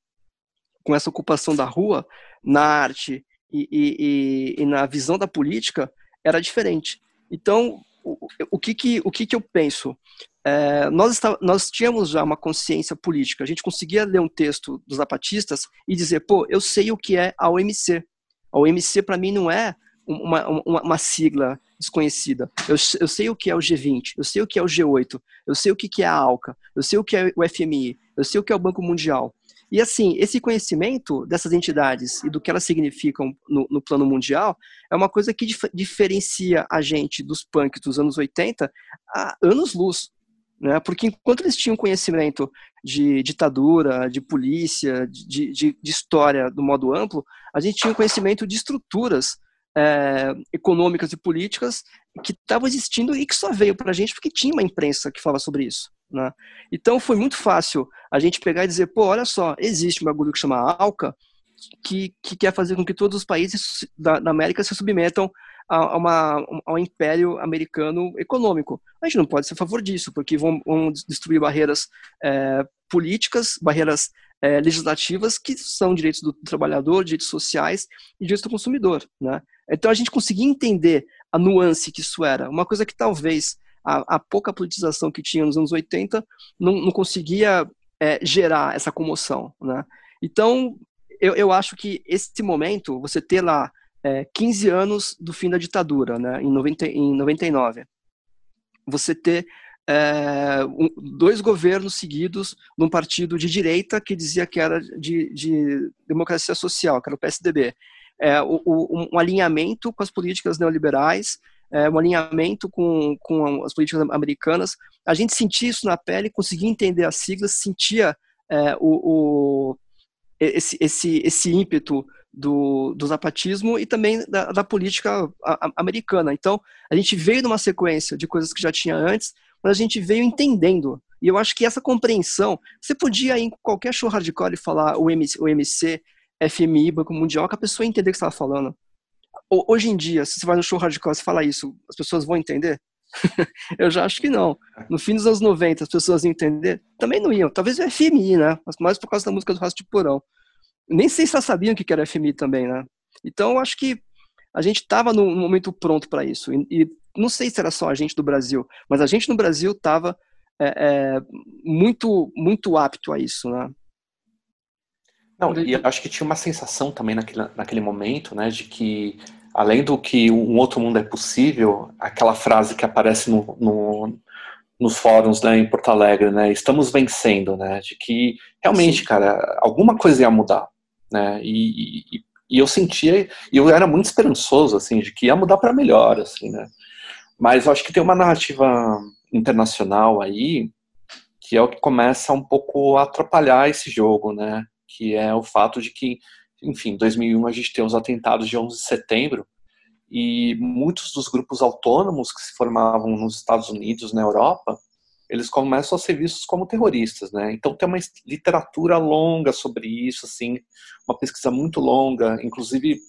com essa ocupação da rua, na arte e, e, e, e na visão da política, era diferente. Então, o, o, que, que, o que, que eu penso? É, nós, está, nós tínhamos já uma consciência política, a gente conseguia ler um texto dos zapatistas e dizer, pô, eu sei o que é a OMC. A OMC, para mim, não é uma, uma, uma, sigla desconhecida. Eu, eu sei o que é o G20, eu sei o que é o G8, eu sei o que é a ALCA, eu sei o que é o FMI, eu sei o que é o Banco Mundial. E assim, esse conhecimento dessas entidades e do que elas significam no, no plano mundial é uma coisa que dif diferencia a gente dos punks dos anos 80 a anos-luz. Né? Porque enquanto eles tinham conhecimento de ditadura, de polícia, de, de, de história do modo amplo, a gente tinha conhecimento de estruturas é, econômicas e políticas que estavam existindo e que só veio para a gente porque tinha uma imprensa que falava sobre isso. Né? Então foi muito fácil a gente pegar e dizer, pô, olha só, existe um bagulho que chama ALCA, que, que quer fazer com que todos os países da, da América se submetam a, uma, ao império americano econômico. A gente não pode ser a favor disso, porque vão, vão destruir barreiras é, políticas, barreiras é, legislativas que são direitos do trabalhador, direitos sociais e direitos do consumidor. Né? Então a gente conseguia entender a nuance que isso era, uma coisa que talvez a, a pouca politização que tinha nos anos 80 não, não conseguia é, gerar essa comoção. Né? Então, eu, eu acho que esse momento, você ter lá é, 15 anos do fim da ditadura, né, em, 90, em 99, você ter é, um, dois governos seguidos num partido de direita que dizia que era de, de democracia social, que era o PSDB. É, o, o, um alinhamento com as políticas neoliberais, é, um alinhamento com, com as políticas americanas. A gente sentia isso na pele, conseguia entender as siglas, sentia é, o, o, esse, esse, esse ímpeto do, do zapatismo e também da, da política americana. Então, a gente veio numa sequência de coisas que já tinha antes, mas a gente veio entendendo. E eu acho que essa compreensão, você podia ir em qualquer show hardcore e falar o MC, o MC FMI, Banco Mundial, que a pessoa ia entender o que você estava falando hoje em dia, se você vai no show hardcore e fala isso, as pessoas vão entender? (laughs) eu já acho que não. No fim dos anos 90, as pessoas iam entender? Também não iam. Talvez o FMI, né? Mas mais por causa da música do Rastro de Porão. Nem sei se elas sabiam o que era FMI também, né? Então, eu acho que a gente estava no momento pronto para isso. E, e, não sei se era só a gente do Brasil, mas a gente no Brasil estava é, é, muito, muito apto a isso, né? Não, e acho que tinha uma sensação também naquele, naquele momento, né, de que além do que um outro mundo é possível, aquela frase que aparece no, no, nos fóruns né, em Porto Alegre, né, estamos vencendo, né, de que realmente, Sim. cara, alguma coisa ia mudar, né, e, e, e eu sentia, e eu era muito esperançoso, assim, de que ia mudar para melhor, assim, né, mas eu acho que tem uma narrativa internacional aí que é o que começa um pouco a atrapalhar esse jogo, né, que é o fato de que enfim, 2001 a gente tem os atentados de 11 de setembro e muitos dos grupos autônomos que se formavam nos Estados Unidos, na Europa, eles começam a ser vistos como terroristas, né? Então tem uma literatura longa sobre isso, assim, uma pesquisa muito longa. Inclusive,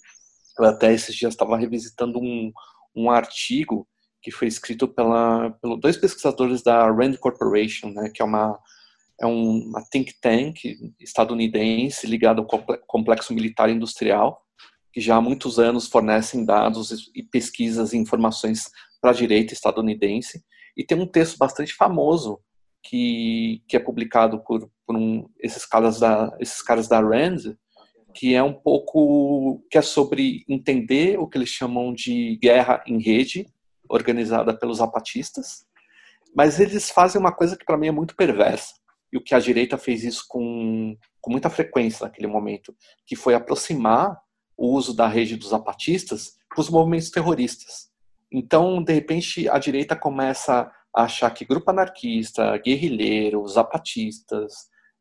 eu até esses dias estava revisitando um, um artigo que foi escrito pela, pelo dois pesquisadores da Rand Corporation, né? Que é uma é uma think tank estadunidense ligada ao complexo militar industrial, que já há muitos anos fornecem dados e pesquisas e informações para a direita estadunidense. E tem um texto bastante famoso que, que é publicado por, por um, esses, caras da, esses caras da RAND, que é um pouco que é sobre entender o que eles chamam de guerra em rede, organizada pelos zapatistas, mas eles fazem uma coisa que para mim é muito perversa e o que a direita fez isso com, com muita frequência naquele momento, que foi aproximar o uso da rede dos zapatistas para os movimentos terroristas. Então, de repente, a direita começa a achar que grupo anarquista, guerrilheiro, zapatistas,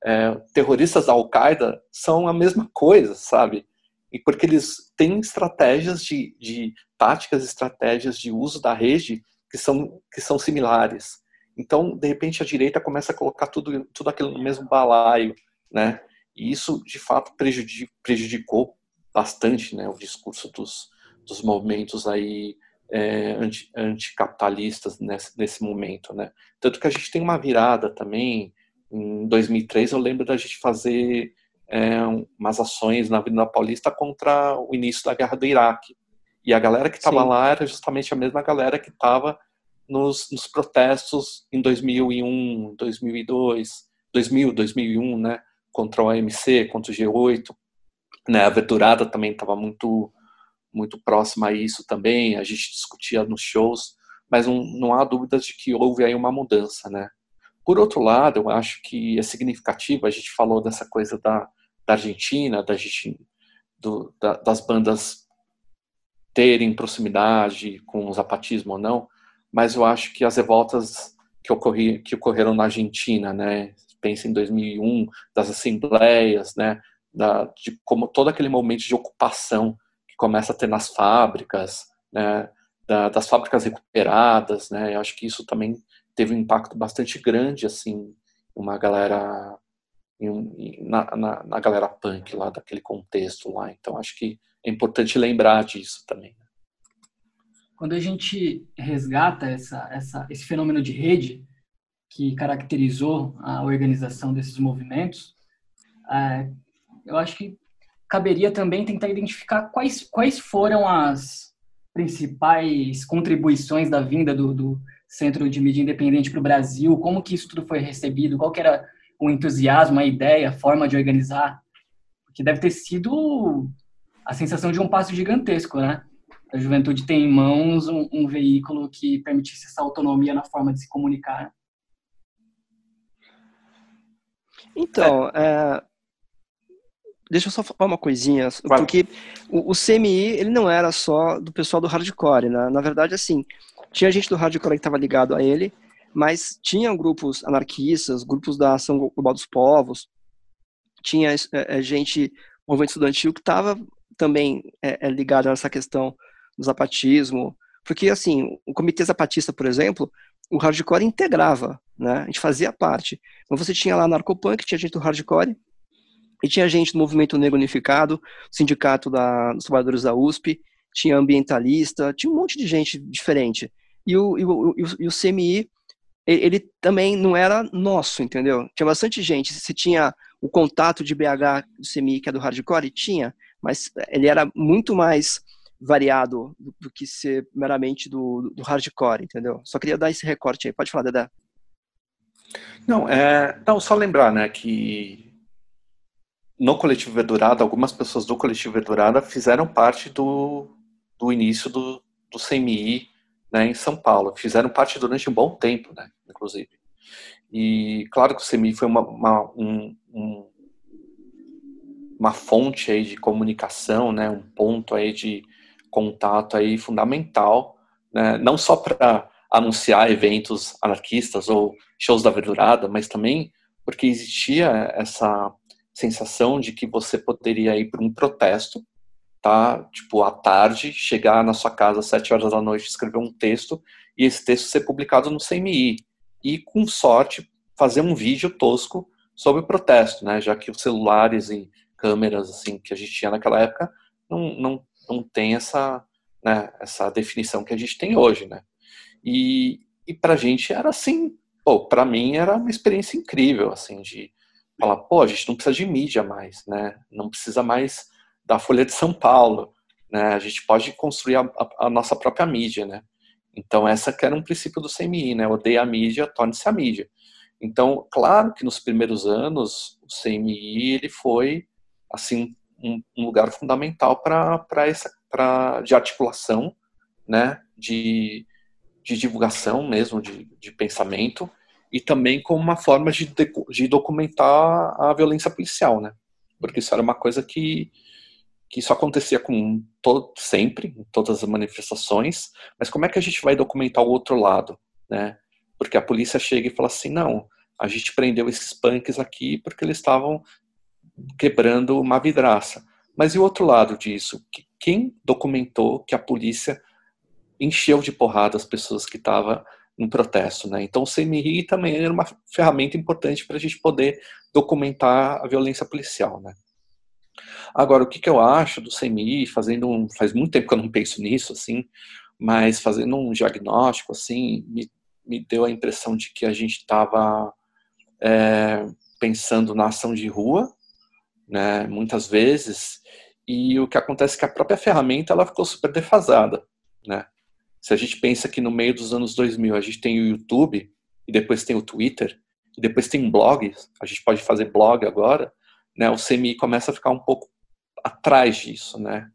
é, terroristas da Al-Qaeda são a mesma coisa, sabe? E porque eles têm estratégias de, de táticas, estratégias de uso da rede que são, que são similares. Então, de repente, a direita começa a colocar tudo, tudo aquilo no mesmo balaio, né? E isso, de fato, prejudicou bastante né, o discurso dos, dos movimentos aí é, anti, anticapitalistas nesse, nesse momento, né? Tanto que a gente tem uma virada também, em 2003 eu lembro da gente fazer é, umas ações na Avenida Paulista contra o início da guerra do Iraque. E a galera que estava lá era justamente a mesma galera que estava nos, nos protestos em 2001, 2002, 2000, 2001, né, contra o AMC, contra o G8, né, a verdurada também estava muito muito próxima a isso também, a gente discutia nos shows, mas não, não há dúvidas de que houve aí uma mudança, né. Por outro lado, eu acho que é significativo, a gente falou dessa coisa da, da Argentina, da gente, do, da, das bandas terem proximidade com o zapatismo ou não, mas eu acho que as revoltas que, ocorri, que ocorreram na Argentina, né, pensa em 2001, das assembleias, né, da, de como todo aquele momento de ocupação que começa a ter nas fábricas, né, da, das fábricas recuperadas, né, eu acho que isso também teve um impacto bastante grande, assim, uma galera na, na, na, galera punk lá daquele contexto lá. Então acho que é importante lembrar disso também. Quando a gente resgata essa, essa, esse fenômeno de rede que caracterizou a organização desses movimentos, é, eu acho que caberia também tentar identificar quais, quais foram as principais contribuições da vinda do, do Centro de Mídia Independente para o Brasil, como que isso tudo foi recebido, qual que era o entusiasmo, a ideia, a forma de organizar, que deve ter sido a sensação de um passo gigantesco, né? A juventude tem em mãos um, um veículo que permitisse essa autonomia na forma de se comunicar. Então, é, deixa eu só falar uma coisinha, claro. porque o, o, CMI ele não era só do pessoal do hardcore, né? Na verdade, assim, tinha gente do hardcore que estava ligado a ele, mas tinha grupos anarquistas, grupos da Ação Global dos Povos, tinha é, é, gente, movimento estudantil que estava também é, é, ligado nessa questão do zapatismo, porque assim, o Comitê Zapatista, por exemplo, o hardcore integrava, né? A gente fazia parte. Então você tinha lá narcopunk, tinha gente do hardcore, e tinha gente do Movimento Negro Unificado, Sindicato da, dos Trabalhadores da USP, tinha ambientalista, tinha um monte de gente diferente. E o, e o, e o CMI ele também não era nosso, entendeu? Tinha bastante gente. Se tinha o contato de BH do CMI, que é do hardcore, tinha, mas ele era muito mais variado do, do que ser meramente do, do, hardcore, entendeu? Só queria dar esse recorte aí. Pode falar, Dedé. Não, é, não, só lembrar, né, que no Coletivo Verdurada, algumas pessoas do Coletivo Verdurada fizeram parte do, do início do, do CMI né, em São Paulo. Fizeram parte durante um bom tempo, né, inclusive. E claro que o CMI foi uma, uma, um, um, uma fonte aí de comunicação, né, um ponto aí de contato aí fundamental, né, não só para anunciar eventos anarquistas ou shows da verdurada, mas também porque existia essa sensação de que você poderia ir para um protesto tá? Tipo, à tarde, chegar na sua casa às sete horas da noite, escrever um texto e esse texto ser publicado no CMI. E, com sorte, fazer um vídeo tosco sobre o protesto, né? Já que os celulares e câmeras, assim, que a gente tinha naquela época não, não, não tem essa, né, essa definição que a gente tem hoje, né? E, e pra gente era assim, pô, pra mim era uma experiência incrível, assim, de falar, pô, a gente não precisa de mídia mais, né? Não precisa mais da Folha de São Paulo, né? A gente pode construir a, a, a nossa própria mídia, né? Então essa que era um princípio do CMI, né? Odeia a mídia, torne-se a mídia. Então, claro que nos primeiros anos o CMI ele foi assim um, um lugar fundamental para essa para de articulação, né? De, de divulgação mesmo de, de pensamento e também como uma forma de, de documentar a violência policial, né? Porque isso era uma coisa que que isso acontecia com todo, sempre, em todas as manifestações, mas como é que a gente vai documentar o outro lado, né? Porque a polícia chega e fala assim, não, a gente prendeu esses punks aqui porque eles estavam quebrando uma vidraça. Mas e o outro lado disso? Quem documentou que a polícia encheu de porrada as pessoas que estavam no protesto, né? Então o CMI também era uma ferramenta importante para a gente poder documentar a violência policial, né? Agora, o que, que eu acho do CMI, fazendo um, faz muito tempo que eu não penso nisso, assim, mas fazendo um diagnóstico, assim, me, me deu a impressão de que a gente estava é, pensando na ação de rua, né, muitas vezes, e o que acontece é que a própria ferramenta ela ficou super defasada, né? Se a gente pensa que no meio dos anos 2000 a gente tem o YouTube, e depois tem o Twitter, e depois tem blogs, a gente pode fazer blog agora, né? O CMI começa a ficar um pouco atrás disso, né?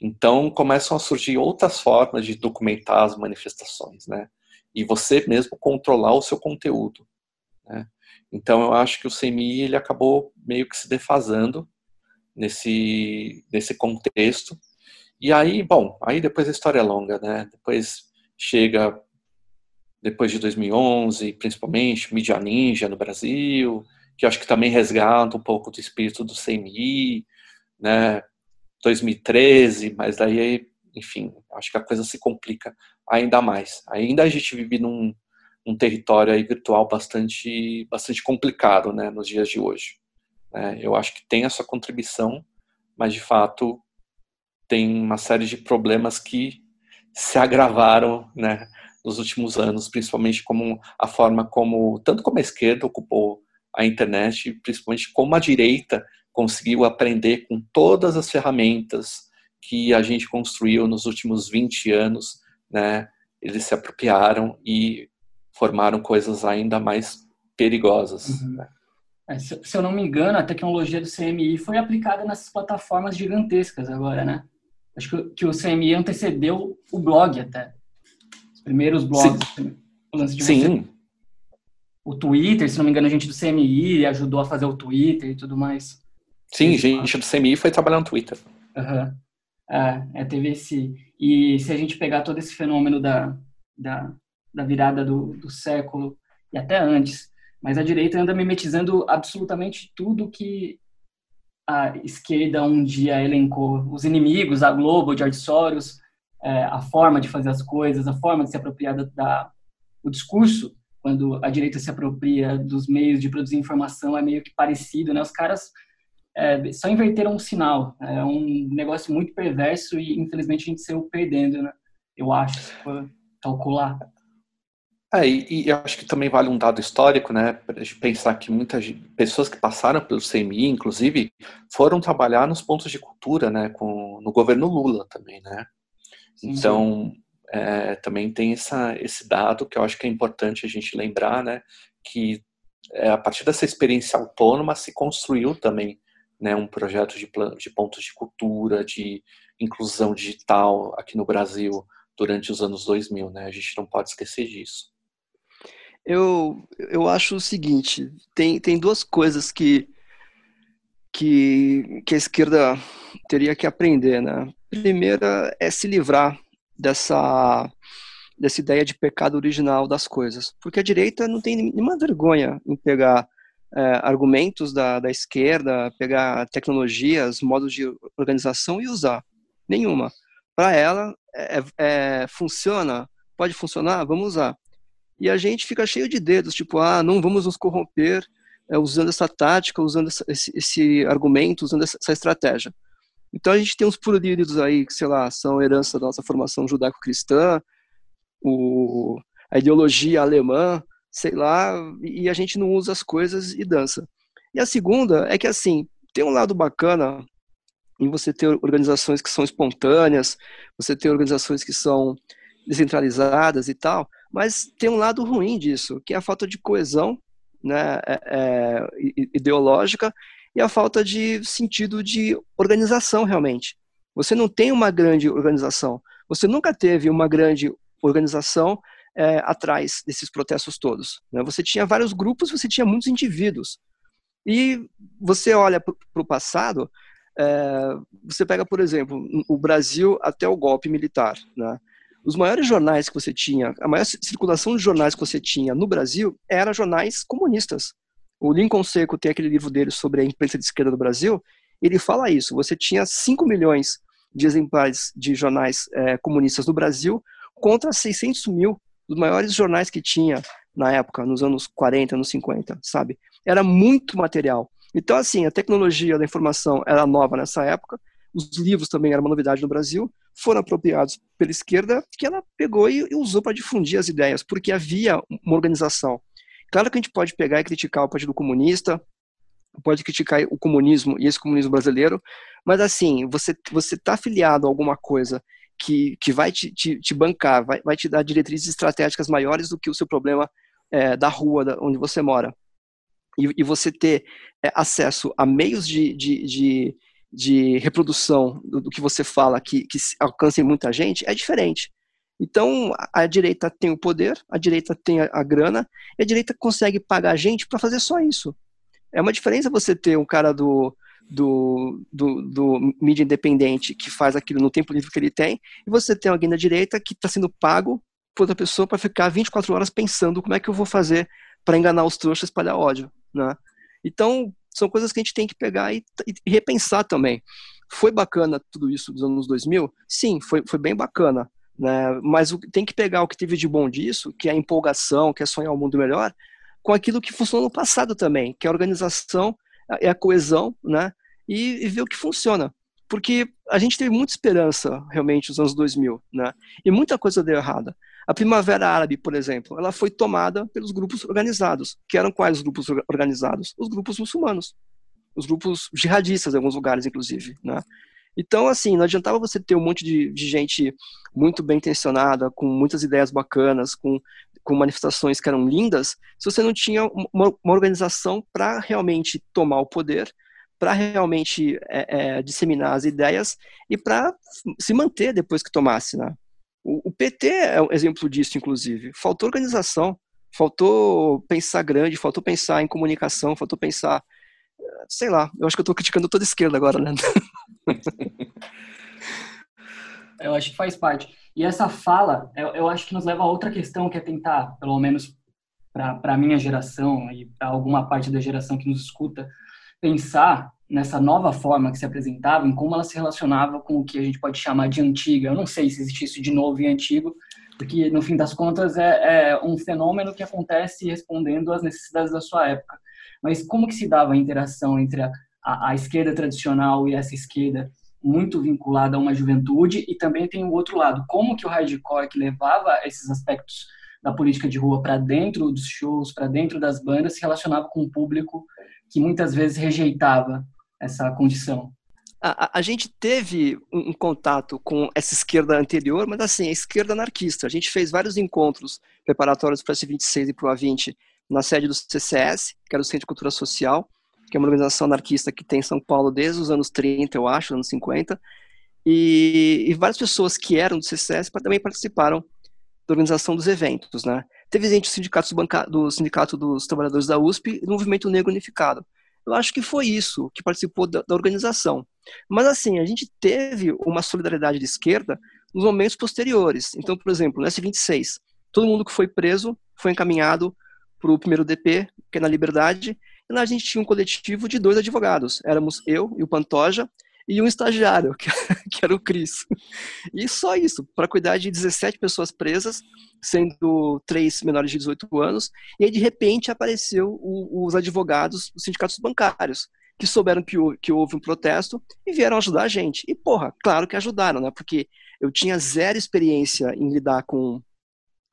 Então começam a surgir outras formas de documentar as manifestações, né? E você mesmo controlar o seu conteúdo, né? Então eu acho que o CMI ele acabou meio que se defasando nesse nesse contexto. E aí, bom, aí depois a história é longa, né? Depois chega depois de 2011, principalmente Media Ninja no Brasil, que acho que também resgata um pouco do espírito do CMI, né? 2013, mas daí, enfim, acho que a coisa se complica ainda mais. Ainda a gente vive num, num território aí virtual bastante, bastante complicado, né, nos dias de hoje. É, eu acho que tem a sua contribuição, mas de fato tem uma série de problemas que se agravaram, né, nos últimos anos, principalmente como a forma como tanto como a esquerda ocupou a internet, principalmente como a direita conseguiu aprender com todas as ferramentas que a gente construiu nos últimos 20 anos, né? Eles se apropriaram e formaram coisas ainda mais perigosas. Uhum. Né? É, se, se, eu não me engano, a tecnologia do CMI foi aplicada nessas plataformas gigantescas agora, né? Acho que, que o CMI antecedeu o blog até. Os primeiros blogs. Sim. Sim. O Twitter, se não me engano, a gente do CMI ajudou a fazer o Twitter e tudo mais. Sim, gente do CMI foi trabalhar no Twitter. Uhum. É, teve esse. E se a gente pegar todo esse fenômeno da, da, da virada do, do século, e até antes, mas a direita anda mimetizando absolutamente tudo que a esquerda um dia elencou. Os inimigos, a Globo, George Soros, é, a forma de fazer as coisas, a forma de se apropriar da, da, o discurso, quando a direita se apropria dos meios de produzir informação, é meio que parecido, né? Os caras é, só inverteram um sinal. É um negócio muito perverso e, infelizmente, a gente saiu perdendo, né? Eu acho, se for calcular. É, e, e, eu acho que também vale um dado histórico, né? Para pensar que muitas pessoas que passaram pelo CMI, inclusive, foram trabalhar nos pontos de cultura, né? Com, no governo Lula também, né? Sim, então, é, também tem essa, esse dado que eu acho que é importante a gente lembrar, né? Que é, a partir dessa experiência autônoma se construiu também né, um projeto de, de pontos de cultura, de inclusão digital aqui no Brasil durante os anos 2000, né? A gente não pode esquecer disso. Eu, eu acho o seguinte, tem, tem duas coisas que, que, que a esquerda teria que aprender, né? Primeira é se livrar dessa, dessa ideia de pecado original das coisas, porque a direita não tem nenhuma vergonha em pegar é, argumentos da, da esquerda, pegar tecnologias, modos de organização e usar. Nenhuma. Para ela, é, é, funciona, pode funcionar, vamos usar. E a gente fica cheio de dedos, tipo, ah, não vamos nos corromper é, usando essa tática, usando essa, esse, esse, argumento, usando essa, essa, estratégia. Então a gente tem uns puríridos aí que, sei lá, são herança da nossa formação judaico-cristã, a ideologia alemã, sei lá, e a gente não usa as coisas e dança. E a segunda é que, assim, tem um lado bacana em você ter organizações que são espontâneas, você ter organizações que são descentralizadas e tal, mas tem um lado ruim disso, que é a falta de coesão né, é, é, ideológica e a falta de sentido de organização realmente. Você não tem uma grande organização, você nunca teve uma grande organização é, atrás desses protestos todos. Né? Você tinha vários grupos, você tinha muitos indivíduos. E você olha para o passado, é, você pega, por exemplo, o Brasil até o golpe militar. Né? Os maiores jornais que você tinha, a maior circulação de jornais que você tinha no Brasil era jornais comunistas. O Lincoln Seco tem aquele livro dele sobre a imprensa de esquerda do Brasil, ele fala isso. Você tinha 5 milhões de exemplares de jornais é, comunistas no Brasil contra 600 mil dos maiores jornais que tinha na época, nos anos 40, anos 50, sabe? Era muito material. Então, assim, a tecnologia da informação era nova nessa época, os livros também eram uma novidade no Brasil, foram apropriados pela esquerda, que ela pegou e usou para difundir as ideias, porque havia uma organização. Claro que a gente pode pegar e criticar o Partido Comunista, pode criticar o comunismo e esse comunismo brasileiro, mas assim, você você está afiliado a alguma coisa que, que vai te, te, te bancar, vai, vai te dar diretrizes estratégicas maiores do que o seu problema é, da rua da, onde você mora. E, e você ter é, acesso a meios de, de, de, de reprodução do, do, que você fala que, que alcancem muita gente é diferente. Então, a, a direita tem o poder, a direita tem a, a grana, e a direita consegue pagar gente para fazer só isso. É uma diferença você ter um cara do, do, do, do mídia independente que faz aquilo no tempo livre que ele tem, e você tem alguém da direita que está sendo pago por outra pessoa para ficar 24 horas pensando como é que eu vou fazer para enganar os trouxas e espalhar ódio. Né? Então, são coisas que a gente tem que pegar e, e, repensar também. Foi bacana tudo isso dos anos 2000? Sim, foi, foi bem bacana. Né? Mas o, tem que pegar o que teve de bom disso, que é a empolgação, que é sonhar um mundo melhor, com aquilo que funcionou no passado também, que é a organização, é a coesão, né? E, e ver o que funciona. Porque a gente teve muita esperança, realmente, nos anos 2000, né? E muita coisa deu errada. A Primavera Árabe, por exemplo, ela foi tomada pelos grupos organizados. Que eram quais os grupos organizados? Os grupos muçulmanos. Os grupos jihadistas, em alguns lugares, inclusive, né? Então, assim, não adiantava você ter um monte de, de gente muito bem intencionada, com muitas ideias bacanas, com com manifestações que eram lindas, se você não tinha uma, uma organização para realmente tomar o poder, para realmente é, é, disseminar as ideias e para se manter depois que tomasse. Né? O, o, PT é um exemplo disso, inclusive. Faltou organização, faltou pensar grande, faltou pensar em comunicação, faltou pensar. Sei lá, eu acho que eu estou criticando toda a esquerda agora, né? (laughs) eu acho que faz parte. E essa fala, eu, eu acho que nos leva a outra questão, que é tentar, pelo menos para a minha geração e para alguma parte da geração que nos escuta, pensar nessa nova forma que se apresentava, em como ela se relacionava com o que a gente pode chamar de antiga. Eu não sei se existe isso de novo e antigo, porque no fim das contas é, é um fenômeno que acontece respondendo às necessidades da sua época. Mas como que se dava a interação entre a, a, a esquerda tradicional e essa esquerda muito vinculada a uma juventude e também tem o outro lado, como que o hardcore que levava esses aspectos da política de rua para dentro dos shows, para dentro das bandas, se relacionava com um público que muitas vezes rejeitava essa condição. A, a, gente teve um, um, contato com essa esquerda anterior, mas assim, a esquerda anarquista. A gente fez vários encontros preparatórios para o S26 e para o A20 na sede do CCS, que era o Centro de Cultura Social, que é uma organização anarquista que tem em São Paulo desde os anos 30, eu acho, anos 50, e, e várias pessoas que eram do CCS também participaram da organização dos eventos, né? Teve gente do sindicato, do sindicato dos trabalhadores da USP e do Movimento Negro Unificado. Eu acho que foi isso que participou da, da organização. Mas assim, a gente teve uma solidariedade de esquerda nos momentos posteriores. Então, por exemplo, no S26, todo mundo que foi preso foi encaminhado para o primeiro DP, que é na Liberdade, e lá a gente tinha um coletivo de dois advogados. Éramos eu e o Pantoja e um estagiário, (laughs) que, era o Cris. E só isso, para cuidar de 17 pessoas presas, sendo três menores de 18 anos. E aí, de repente, apareceu o, os advogados dos sindicatos bancários, que souberam que, que houve um protesto e vieram ajudar a gente. E, porra, claro que ajudaram, né? Porque eu tinha zero experiência em lidar com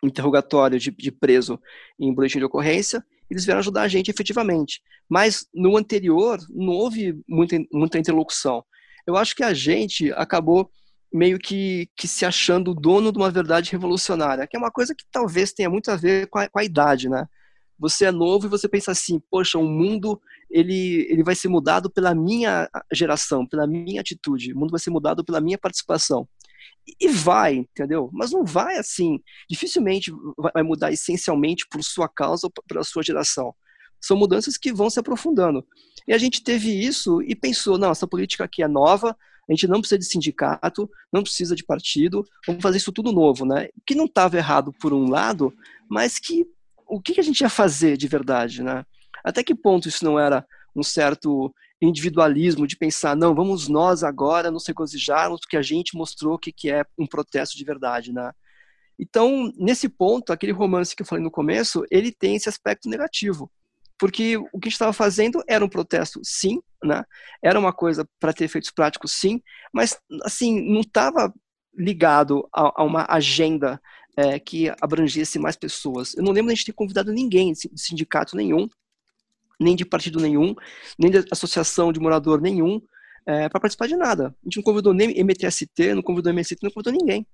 interrogatório de, de preso em boletim de ocorrência eles vieram ajudar a gente efetivamente. Mas no anterior não houve muita, muita interlocução. Eu acho que a gente acabou meio que, que se achando dono de uma verdade revolucionária, que é uma coisa que talvez tenha muito a ver com a, com a idade, né? Você é novo e você pensa assim, poxa, o mundo ele, ele vai ser mudado pela minha geração, pela minha atitude, o mundo vai ser mudado pela minha participação. E vai, entendeu? Mas não vai assim. Dificilmente vai mudar essencialmente por sua causa ou pela sua geração. São mudanças que vão se aprofundando. E a gente teve isso e pensou: não, essa política aqui é nova, a gente não precisa de sindicato, não precisa de partido, vamos fazer isso tudo novo, né? Que não estava errado por um lado, mas que o que a gente ia fazer de verdade, né? Até que ponto isso não era um certo individualismo de pensar, não, vamos nós agora nos regozijarmos porque a gente mostrou o que, que é um protesto de verdade, né? Então, nesse ponto, aquele romance que eu falei no começo, ele tem esse aspecto negativo. Porque o que estava fazendo era um protesto, sim, né? Era uma coisa para ter efeitos práticos, sim, mas, assim, não estava ligado a, a, uma agenda é, que abrangesse mais pessoas. Eu não lembro de a gente ter convidado ninguém de sindicato nenhum nem de partido nenhum, nem de associação de morador nenhum. é, para participar de nada. A gente não convidou nem MTST, não convidou MST, não convidou ninguém.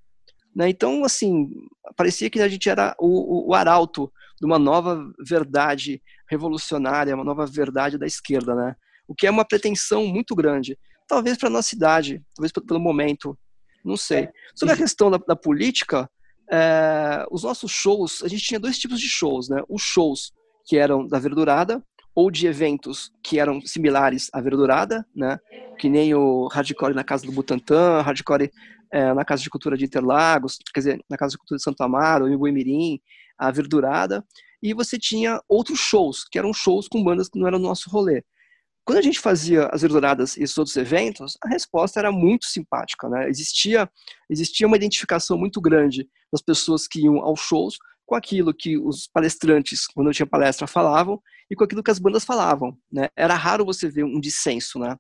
Né? Então, assim, parecia que a gente era o, o, o, arauto de uma nova verdade revolucionária, uma nova verdade da esquerda, né? O que é uma pretensão muito grande. Talvez para nossa idade, talvez pelo momento, não sei. Sobre a questão da, da política, é, os nossos shows, a gente tinha dois tipos de shows, né? Os shows que eram da Verdurada, ou de eventos que eram similares à Verdurada, né? Que nem o Hardcore na Casa do Butantã, Hardcore é, na Casa de Cultura de Interlagos, quer dizer, na Casa de Cultura de Santo Amaro, em Boimirim, a Verdurada. E você tinha outros shows, que eram shows com bandas que não eram nosso rolê. Quando a gente fazia as Verduradas e esses outros eventos, a resposta era muito simpática, né? Existia, existia uma identificação muito grande das pessoas que iam aos shows com aquilo que os palestrantes, quando eu tinha palestra, falavam e com aquilo que as bandas falavam, né? Era raro você ver um dissenso, né?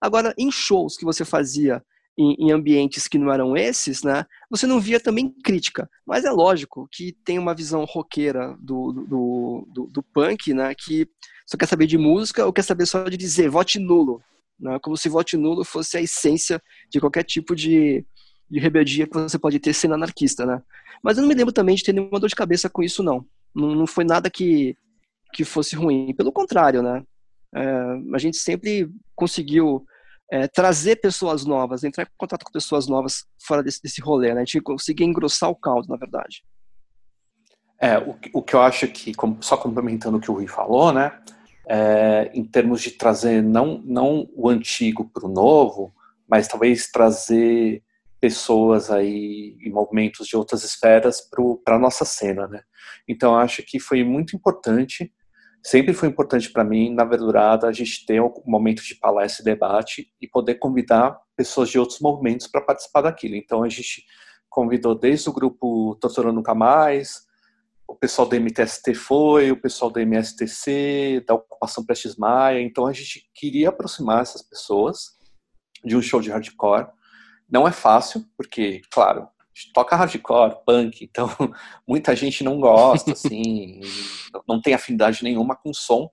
Agora, em shows que você fazia em, ambientes que não eram esses, né? Você não via também crítica. Mas é lógico que tem uma visão roqueira do, do, do, do punk, né? Que só quer saber de música ou quer saber só de dizer vote nulo. Né? Como se vote nulo fosse a essência de qualquer tipo de, de rebeldia que você pode ter sendo anarquista, né? Mas eu não me lembro também de ter nenhuma dor de cabeça com isso, não. Não, não foi nada que, que fosse ruim. Pelo contrário, né? É, a gente sempre conseguiu é, trazer pessoas novas, entrar em contato com pessoas novas fora desse, desse rolê, né? A gente conseguia engrossar o caldo, na verdade. É, o, o que eu acho que, só complementando o que o Rui falou, né? É, em termos de trazer não, não o antigo para o novo, mas talvez trazer pessoas aí e movimentos de outras esferas para a nossa cena, né? Então acho que foi muito importante, sempre foi importante para mim, na verdurada, a gente ter um momento de palestra e debate e poder convidar pessoas de outros movimentos para participar daquilo. Então a gente convidou desde o grupo Torturando Nunca Mais, o pessoal do MTST foi, o pessoal do MSTC, da ocupação Prestes Maia, então a gente queria aproximar essas pessoas de um show de hardcore não é fácil, porque, claro, toca hardcore, punk, então (laughs) muita gente não gosta, (laughs) assim, não tem afinidade nenhuma com som,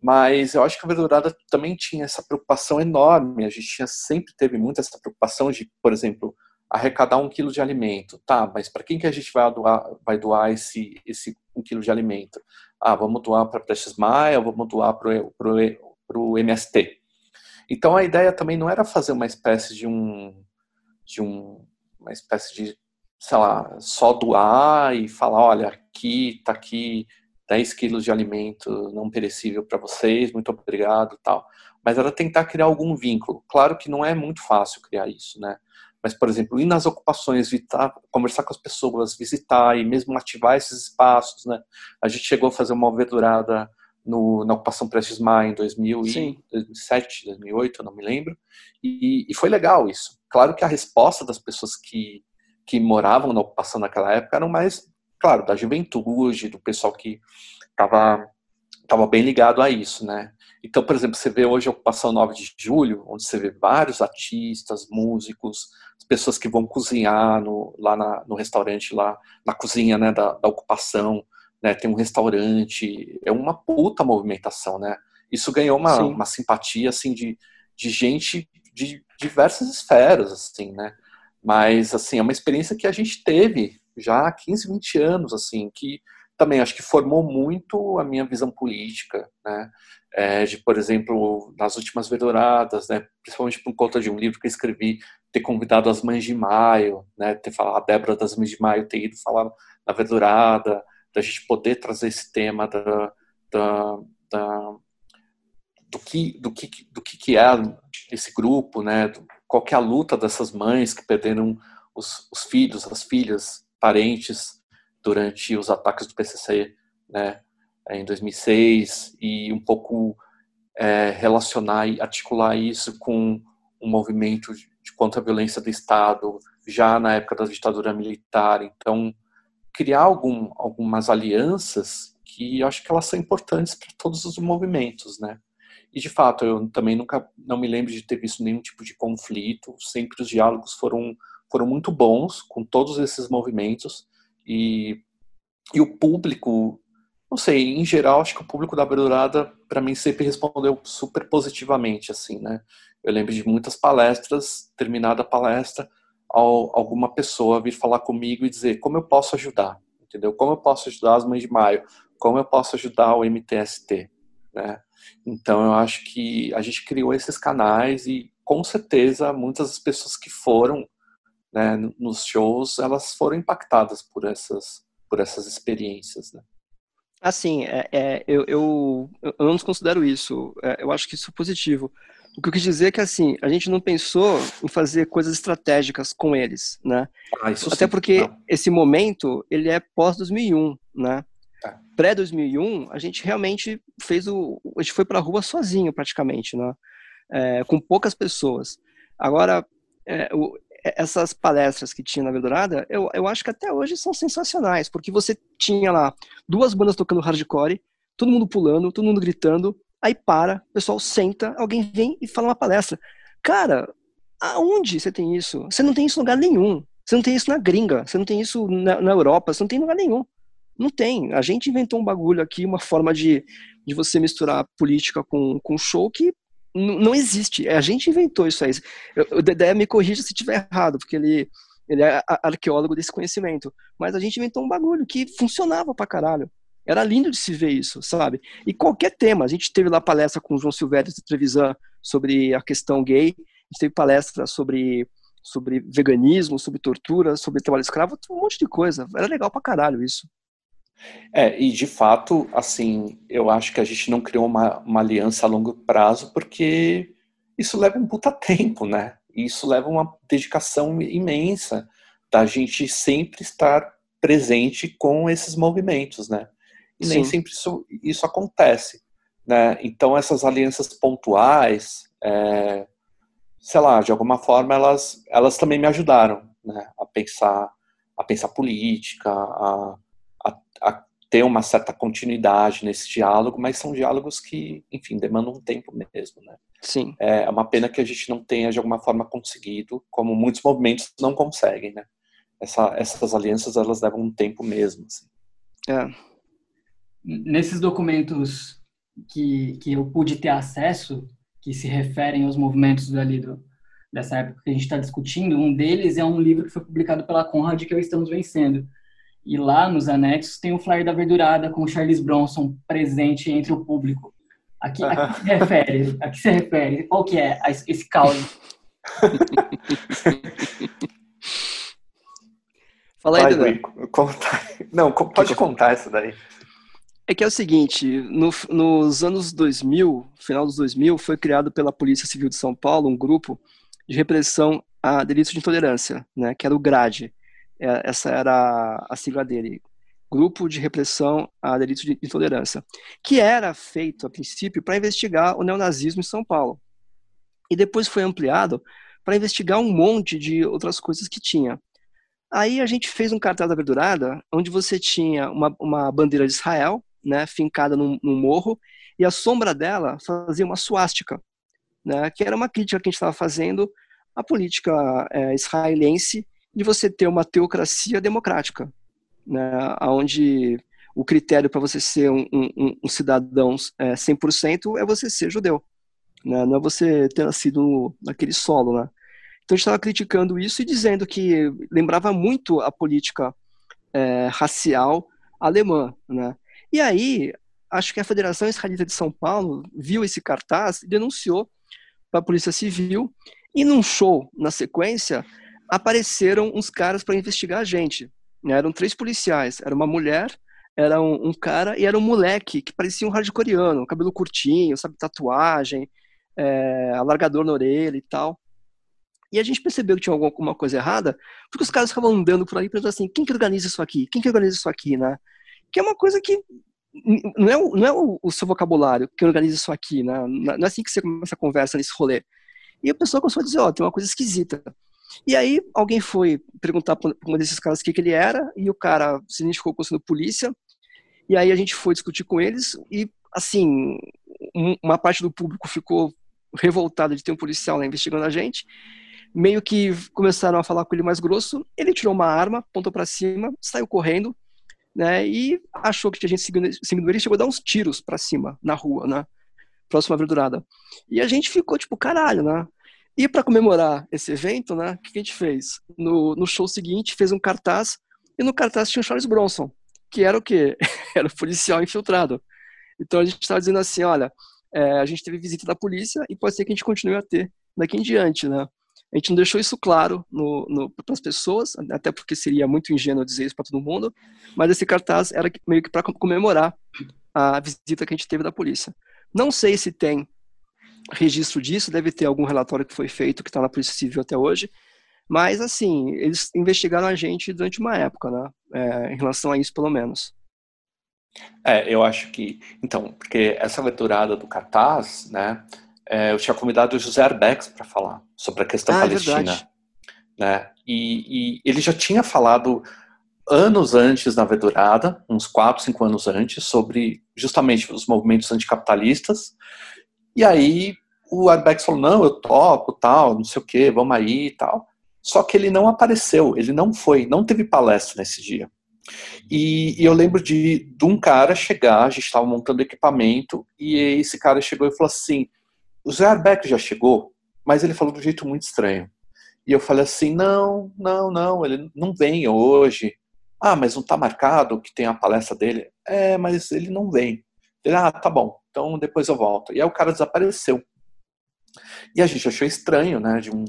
mas eu acho que a Verdurada também tinha essa preocupação enorme, a gente tinha, sempre teve muito essa preocupação de, por exemplo, arrecadar um quilo de alimento, tá, mas para quem que a gente vai doar, vai doar esse, esse um quilo de alimento? Ah, vamos doar para Prestes Maia, vamos doar para o MST. Então a ideia também não era fazer uma espécie de um de um, uma espécie de, sei lá, só doar e falar, olha, aqui, tá aqui 10 quilos de alimento não perecível para vocês, muito obrigado tal. Mas era tentar criar algum vínculo. Claro que não é muito fácil criar isso, né? Mas, por exemplo, ir nas ocupações, visitar, conversar com as pessoas, visitar e mesmo ativar esses espaços, né? A gente chegou a fazer uma verdurada no, na ocupação Prestes Maia em 2007, 2008, eu não me lembro, e, e, foi legal isso. Claro que a resposta das pessoas que, que moravam na ocupação naquela época eram mais, claro, da juventude, do pessoal que estava tava bem ligado a isso, né? Então, por exemplo, você vê hoje a ocupação 9 de julho, onde você vê vários artistas, músicos, pessoas que vão cozinhar no, lá na, no restaurante, lá na cozinha né, da, da ocupação, né, tem um restaurante, é uma puta movimentação, né? Isso ganhou uma, uma simpatia, assim, de, de gente de diversas esferas, assim, né? Mas, assim, é uma experiência que a gente teve já há 15, 20 anos, assim, que também acho que formou muito a minha visão política, né? É, de, por exemplo, nas últimas verdouradas, né? Principalmente por conta de um livro que eu escrevi, ter convidado as mães de maio, né? Ter falado, a Débora das mães de maio ter ido falar na verdurada, da gente poder trazer esse tema da, da, da do que do que do que, que é esse grupo, né? Qual é a luta dessas mães que perderam os, os filhos, as filhas, parentes durante os ataques do PCC, né? Em 2006 e um pouco é, relacionar e articular isso com um movimento de, de contra a violência do Estado já na época da ditadura militar. Então criar algum, algumas alianças que eu acho que elas são importantes para todos os movimentos, né? E de fato, eu também nunca não me lembro de ter visto nenhum tipo de conflito. Sempre os diálogos foram foram muito bons com todos esses movimentos e e o público, não sei, em geral, acho que o público da Verdurada para mim sempre respondeu super positivamente assim, né? Eu lembro de muitas palestras, terminada a palestra, alguma pessoa vir falar comigo e dizer como eu posso ajudar, entendeu? Como eu posso ajudar as mães de maio? Como eu posso ajudar o MTST, né? Então eu acho que a gente criou esses canais e com certeza muitas das pessoas que foram né, nos shows elas foram impactadas por essas por essas experiências, né? Assim, é, é, eu, eu, eu não desconsidero isso. É, eu acho que isso é positivo. O que eu quis dizer é que, assim, a gente não pensou em fazer coisas estratégicas com eles, né? Ah, Até sim. porque não. esse momento, ele é pós-2001, né? É. Pré-2001, a gente realmente fez o... A gente foi pra rua sozinho, praticamente, né? É, com poucas pessoas. Agora, é, o, essas palestras que tinha na Verdurada, eu, eu acho que até hoje são sensacionais, porque você tinha lá duas bandas tocando hardcore, todo mundo pulando, todo mundo gritando, aí para, o pessoal senta, alguém vem e fala uma palestra. Cara, aonde você tem isso? Você não tem isso em lugar nenhum. Você não tem isso na gringa, você não tem isso na, na Europa, você não tem em lugar nenhum. Não tem. A gente inventou um bagulho aqui, uma forma de, de você misturar política com, com show que não existe. É, a gente inventou isso aí. O Dedé me corrija se estiver errado, porque ele, ele é arqueólogo desse conhecimento. Mas a gente inventou um bagulho que funcionava pra caralho. Era lindo de se ver isso, sabe? E qualquer tema. A gente teve lá palestra com o João Silvério de Trevisan sobre a questão gay. A gente teve palestra sobre, sobre veganismo, sobre tortura, sobre trabalho escravo, um monte de coisa. Era legal pra caralho isso. É, e de fato, assim, eu acho que a gente não criou uma, uma aliança a longo prazo porque isso leva um puta tempo, né? Isso leva uma dedicação imensa da gente sempre estar presente com esses movimentos, né? E Sim. nem sempre isso, isso acontece. Né? Então, essas alianças pontuais, é, sei lá, de alguma forma, elas, elas também me ajudaram né? a pensar a pensar política, a, a, a ter uma certa continuidade nesse diálogo, mas são diálogos que, enfim, demandam um tempo mesmo, né? Sim. É uma pena que a gente não tenha, de alguma forma, conseguido, como muitos movimentos não conseguem, né? Essa, essas alianças, elas levam um tempo mesmo, assim. É nesses documentos que, que eu pude ter acesso, que se referem aos movimentos ali do, dessa época que a gente está discutindo, um deles é um livro que foi publicado pela Conrad, que é o Estamos Vencendo. E lá nos anexos tem o flyer da verdurada com o Charles Bronson presente entre o público. Aqui, a que (laughs) se refere? A que se refere? Qual que é esse caos? (laughs) Fala aí, Dudu. Não, pode contar isso daí. É que é o seguinte, no, nos anos 2000, final dos 2000, foi criado pela Polícia Civil de São Paulo um grupo de repressão a delitos de intolerância, né, que era o GRADE. É, essa era a sigla dele, Grupo de Repressão a Delitos de Intolerância, que era feito, a princípio, para investigar o neonazismo em São Paulo. E depois foi ampliado para investigar um monte de outras coisas que tinha. Aí a gente fez um cartaz da verdurada, onde você tinha uma, uma bandeira de Israel, né, fincada num, morro, e a sombra dela fazia uma suástica, né, que era uma crítica que a gente estava fazendo à política é, israelense de você ter uma teocracia democrática, né, onde o critério para você ser um, um, um cidadão é, 100% é você ser judeu, né, não é você ter nascido naquele solo. Né. Então a gente estava criticando isso e dizendo que lembrava muito a política é, racial alemã, né? E aí, acho que a Federação Israelita de São Paulo viu esse cartaz e denunciou para a Polícia Civil. E num show, na sequência, apareceram uns caras para investigar a gente. Né? Eram três policiais. Era uma mulher, era um, um, cara e era um moleque que parecia um hardcoreano, cabelo curtinho, sabe, tatuagem, é, alargador na orelha e tal. E a gente percebeu que tinha alguma coisa errada, porque os caras ficavam andando por aí perguntando assim, quem que organiza isso aqui? Quem que organiza isso aqui, né? Que é uma coisa que não é, não é o, o, seu vocabulário que organiza isso aqui, né? Não é assim que você começa a conversa nesse rolê. E a pessoa começou a dizer, ó, oh, tem uma coisa esquisita. E aí alguém foi perguntar para um desses caras o que, que ele era, e o cara se identificou como sendo polícia, e aí a gente foi discutir com eles, e assim, uma parte do público ficou revoltada de ter um policial investigando a gente, meio que começaram a falar com ele mais grosso, ele tirou uma arma, apontou para cima, saiu correndo, né? E achou que tinha gente seguindo, ele chegou a dar uns tiros para cima na rua, né? Próxima verdurada. E a gente ficou tipo, caralho, né? E para comemorar esse evento, né, o que a gente fez? No, no show seguinte, fez um cartaz, e no cartaz tinha o Charles Bronson, que era o quê? (laughs) era o policial infiltrado. Então a gente estava dizendo assim, olha, é, a gente teve visita da polícia e pode ser que a gente continue a ter daqui em diante, né? A gente não deixou isso claro para as pessoas, até porque seria muito ingênuo dizer isso para todo mundo, mas esse cartaz era meio que para comemorar a visita que a gente teve da polícia. Não sei se tem registro disso, deve ter algum relatório que foi feito que está na Polícia Civil até hoje, mas assim, eles investigaram a gente durante uma época, né? É, em relação a isso, pelo menos. É, eu acho que. Então, porque essa aventurada do cartaz, né? É, eu tinha convidado o José Arbex para falar sobre a questão ah, é palestina. É né? E, e, ele já tinha falado anos antes na Vedurada, uns 4, 5 anos antes, sobre justamente os movimentos anticapitalistas. E aí o Arbex falou: não, eu topo, tal, não sei o que, vamos aí e tal. Só que ele não apareceu, ele não foi, não teve palestra nesse dia. E, e eu lembro de, de um cara chegar, a gente estava montando equipamento, e esse cara chegou e falou assim: o Zé Arbeck já chegou, mas ele falou de um jeito muito estranho. E eu falei assim: não, não, não, ele não vem hoje. Ah, mas não está marcado que tem a palestra dele? É, mas ele não vem. Ele, ah, tá bom, então depois eu volto. E aí o cara desapareceu. E a gente achou estranho, né, de um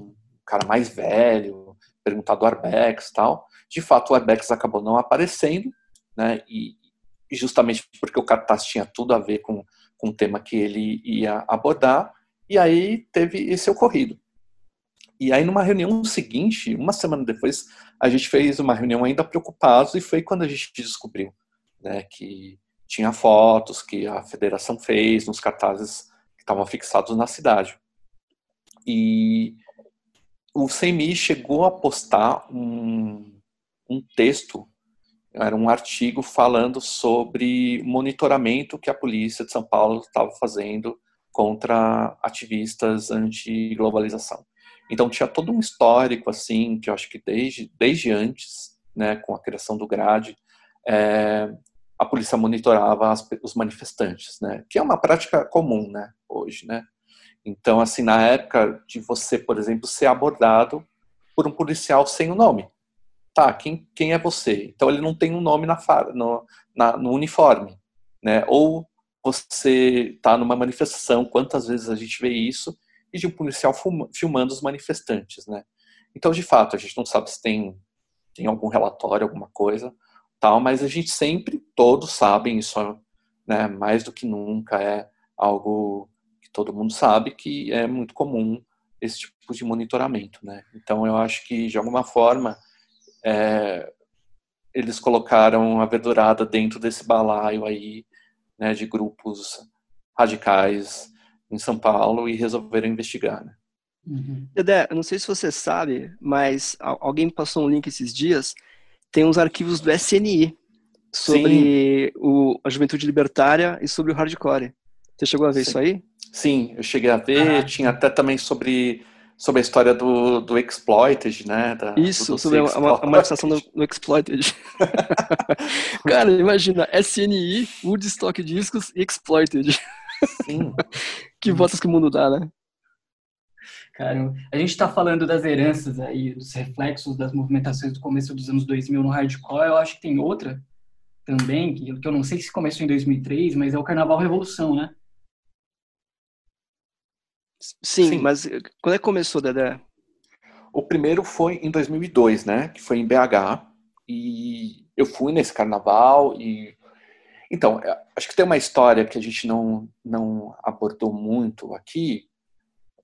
cara mais velho, perguntar do Arbex e tal. De fato, o Arbex acabou não aparecendo, né, e, e justamente porque o cartaz tinha tudo a ver com, com o tema que ele ia abordar. E aí teve esse ocorrido. E aí, numa reunião seguinte, uma semana depois, a gente fez uma reunião ainda preocupados e foi quando a gente descobriu né, que tinha fotos que a federação fez nos cartazes que estavam fixados na cidade. E o CMI chegou a postar um, um texto, era um artigo falando sobre monitoramento que a polícia de São Paulo estava fazendo contra ativistas anti-globalização. Então tinha todo um histórico assim que eu acho que desde desde antes, né, com a criação do grade, é, a polícia monitorava as, os manifestantes, né, que é uma prática comum, né, hoje, né. Então assim na época de você, por exemplo, ser abordado por um policial sem o nome, tá? Quem quem é você? Então ele não tem um nome na, no, na, no uniforme, né? Ou você está numa manifestação, quantas vezes a gente vê isso, e de um policial filmando os manifestantes, né? Então, de fato, a gente não sabe se tem, tem algum relatório, alguma coisa, tal, mas a gente sempre, todos sabem, isso né, mais do que nunca é algo que todo mundo sabe que é muito comum esse tipo de monitoramento, né? Então, eu acho que, de alguma forma, é, eles colocaram a verdurada dentro desse balaio aí né, de grupos radicais em São Paulo e resolveram investigar. Né? Uhum. Dedé, eu não sei se você sabe, mas alguém me passou um link esses dias. Tem uns arquivos do SNI sobre o, a juventude libertária e sobre o hardcore. Você chegou a ver Sim. isso aí? Sim, eu cheguei a ver. Ah. Tinha até também sobre sobre a história do, do Exploited, né? Da, Isso, sobre a, a, manifestação do, do Exploited. (laughs) Cara, imagina, SNI, Woodstock Discos e Exploited. Sim. (laughs) que votos que o mundo dá, né? Cara, a gente está falando das heranças aí, dos reflexos das movimentações do começo dos anos 2000 no hardcore. Eu acho que tem outra também, que eu não sei se começou em 2003, mas é o Carnaval Revolução, né? Sim, Sim, mas eh, quando é que começou, Dedé? O primeiro foi em 2002, né? Que foi em BH. E eu fui nesse carnaval e... Então, eh, acho que tem uma história que a gente não, não abordou muito aqui,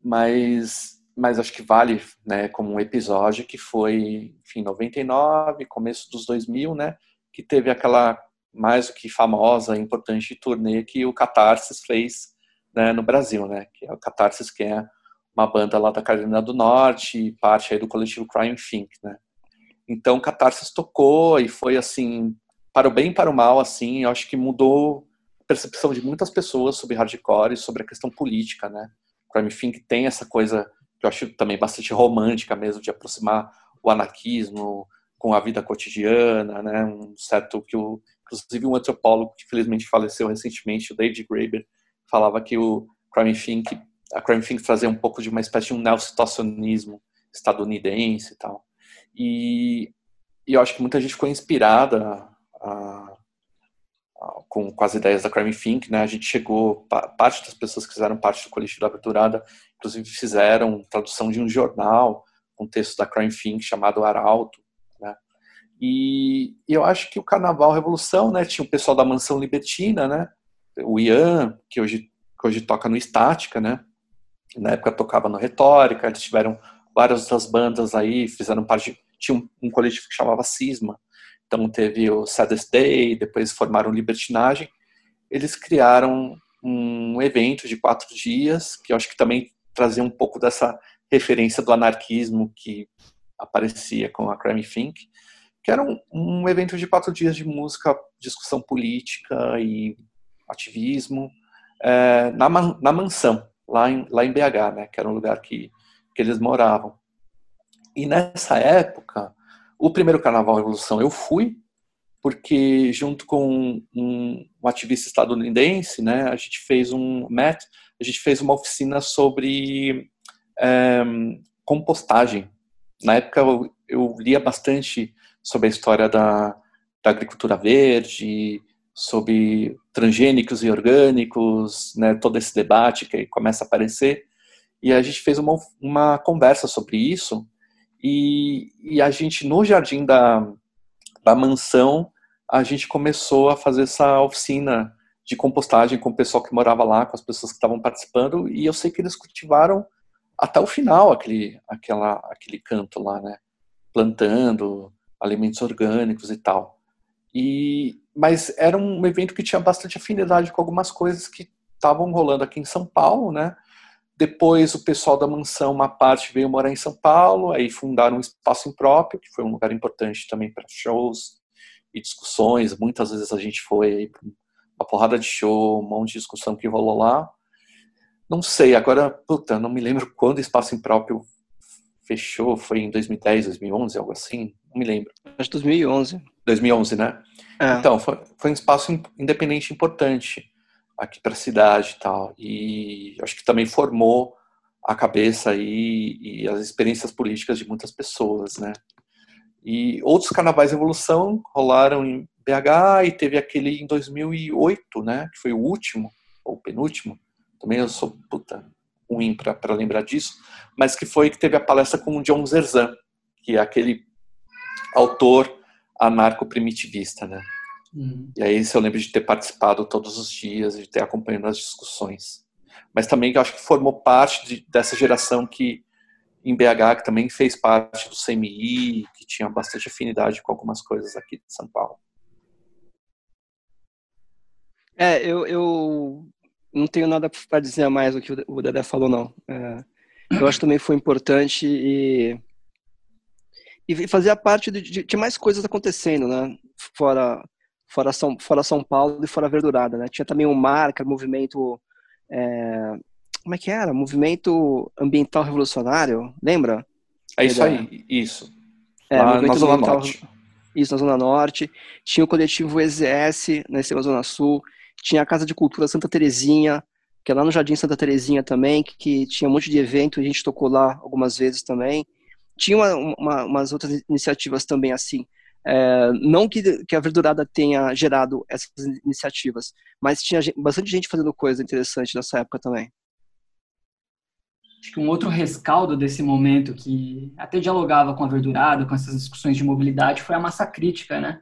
mas, mas acho que vale né, como um episódio que foi, enfim, 99, começo dos 2000, né? Que teve aquela mais do que famosa, importante turnê que o Catarsis fez né, no Brasil, né? Que é o Catarsis, que é uma banda lá da Carolina do Norte, parte aí do coletivo Crime Think, né? Então, Catarsis tocou e foi assim, para o bem e para o mal, assim, eu acho que mudou a percepção de muitas pessoas sobre hardcore e sobre a questão política, né? Crime Think tem essa coisa que eu acho também bastante romântica mesmo, de aproximar o anarquismo com a vida cotidiana, né? Um certo que o, inclusive um antropólogo que felizmente faleceu recentemente, o David Graeber, falava que o Crime Think a Crime Think trazia um pouco de uma espécie de um neo-situacionismo estadunidense e tal. E, e, eu acho que muita gente ficou inspirada a, a, com, com, as ideias da Crime Think, né? A gente chegou, parte das pessoas que fizeram parte do coletivo da aberturada, inclusive fizeram tradução de um jornal, um texto da Crime Think chamado Arauto, né? E, e eu acho que o Carnaval Revolução, né? Tinha o pessoal da Mansão Libertina, né? O Ian, que hoje, que hoje toca no Estática, né? Na época tocava no Retórica, eles tiveram várias outras bandas aí, fizeram parte, tinha um, um coletivo que chamava Cisma, então teve o Saddest Day, depois formaram Libertinagem, eles criaram um evento de quatro dias, que eu acho que também trazia um pouco dessa referência do anarquismo que aparecia com a Crime Think, que era um, um evento de quatro dias de música, discussão política e ativismo é, na, na mansão, lá em, lá em BH, né, que era um lugar que, que eles moravam. E nessa época, o primeiro Carnaval Revolução eu fui, porque junto com um, um, ativista estadunidense, né, a gente fez um Matt, a gente fez uma oficina sobre é, compostagem. Na época eu, eu, lia bastante sobre a história da, da agricultura verde, sobre transgênicos e orgânicos, né, todo esse debate que começa a aparecer. E a gente fez uma, uma conversa sobre isso. E, e a gente, no jardim da, da mansão, a gente começou a fazer essa oficina de compostagem com o pessoal que morava lá, com as pessoas que estavam participando. E eu sei que eles cultivaram até o final aquele, aquela, aquele canto lá, né? Plantando alimentos orgânicos e tal. E, mas era um evento que tinha bastante afinidade com algumas coisas que estavam rolando aqui em São Paulo, né? Depois o pessoal da mansão, uma parte veio morar em São Paulo, aí fundaram um espaço impróprio, que foi um lugar importante também para shows e discussões. Muitas vezes a gente foi uma porrada de show, um monte de discussão que rolou lá. Não sei, agora, puta, não me lembro quando o espaço impróprio fechou, foi em 2010, 2011, algo assim, não me lembro. Acho 2011. 2011, né? É. Então, foi, foi um espaço independente importante aqui para a cidade e tal. E acho que também formou a cabeça e, e as experiências políticas de muitas pessoas, né? E outros carnavais de evolução rolaram em BH e teve aquele em 2008, né? Que foi o último, ou penúltimo, também eu sou puta ruim para lembrar disso, mas que foi que teve a palestra com o John Zerzan, que é aquele autor anarco-primitivista, né? Uhum. E aí eu lembro de ter participado todos os dias, de ter acompanhado as discussões. Mas também eu acho que formou parte de, dessa geração que em BH, que também fez parte do CMI, que tinha bastante afinidade com algumas coisas aqui de São Paulo. É, eu, eu não tenho nada para dizer mais do que o Dedé falou, não. É, eu acho que também foi importante e, e fazia parte de, de, de, mais coisas acontecendo, né? Fora, fora, São, fora São Paulo e fora Verdurada, né? Tinha também o MAR, que era o movimento... É, como é que era? Movimento Ambiental Revolucionário, lembra? É isso aí, isso. É, Lá na Zona Norte. Isso, na Zona Norte. Tinha o coletivo EZS, na Zona Sul tinha a Casa de Cultura Santa Terezinha, que é lá no Jardim Santa Terezinha também, que, que tinha um monte de evento, a gente tocou lá algumas vezes também. Tinha uma, uma, umas outras iniciativas também assim. É, não que, que a Verdurada tenha gerado essas iniciativas, mas tinha bastante gente fazendo coisa interessante nessa época também. Acho que um outro rescaldo desse momento que até dialogava com a Verdurada, com essas discussões de mobilidade, foi a massa crítica, né?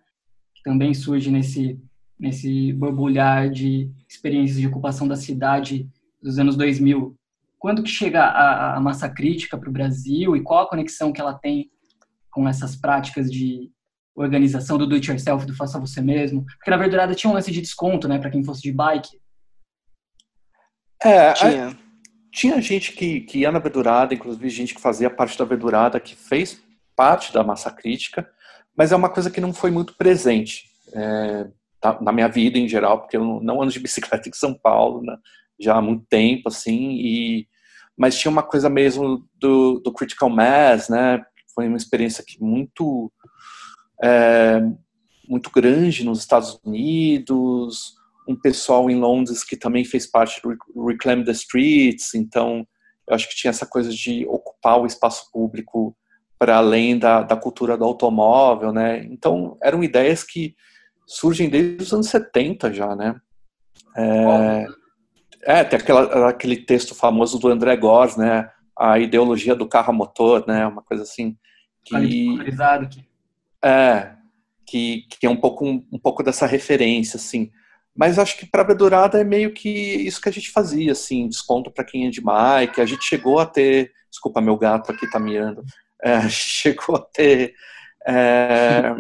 Que também surge nesse nesse borbulhar de experiências de ocupação da cidade dos anos 2000. Quando que chega a, a massa crítica para o Brasil e qual a conexão que ela tem com essas práticas de organização do do it yourself, do faça você mesmo? Porque na verdade tinha um lance de desconto, né, para quem fosse de bike. É, tinha. A, tinha gente que, que ia na verdurada, inclusive gente que fazia parte da verdurada, que fez parte da massa crítica, mas é uma coisa que não foi muito presente. É, Tá, na minha vida em geral, porque eu não ando de bicicleta em São Paulo né, já há muito tempo, assim, e, mas tinha uma coisa mesmo do, do Critical Mass, né, foi uma experiência que muito, é, muito grande nos Estados Unidos, um pessoal em Londres que também fez parte do Reclaim the Streets, então eu acho que tinha essa coisa de ocupar o espaço público para além da, da cultura do automóvel, né? Então eram ideias que surgem desde os anos 70 já, né? É, é tem aquela, aquele texto famoso do André Gors, né? A ideologia do carro a motor, né? Uma coisa assim que é que, que é um pouco um, um pouco dessa referência, assim. Mas acho que para Bedurada é meio que isso que a gente fazia, assim, desconto para quem é de bike. A gente chegou a ter, desculpa, meu gato aqui tá miando. É, (laughs) chegou a ter é,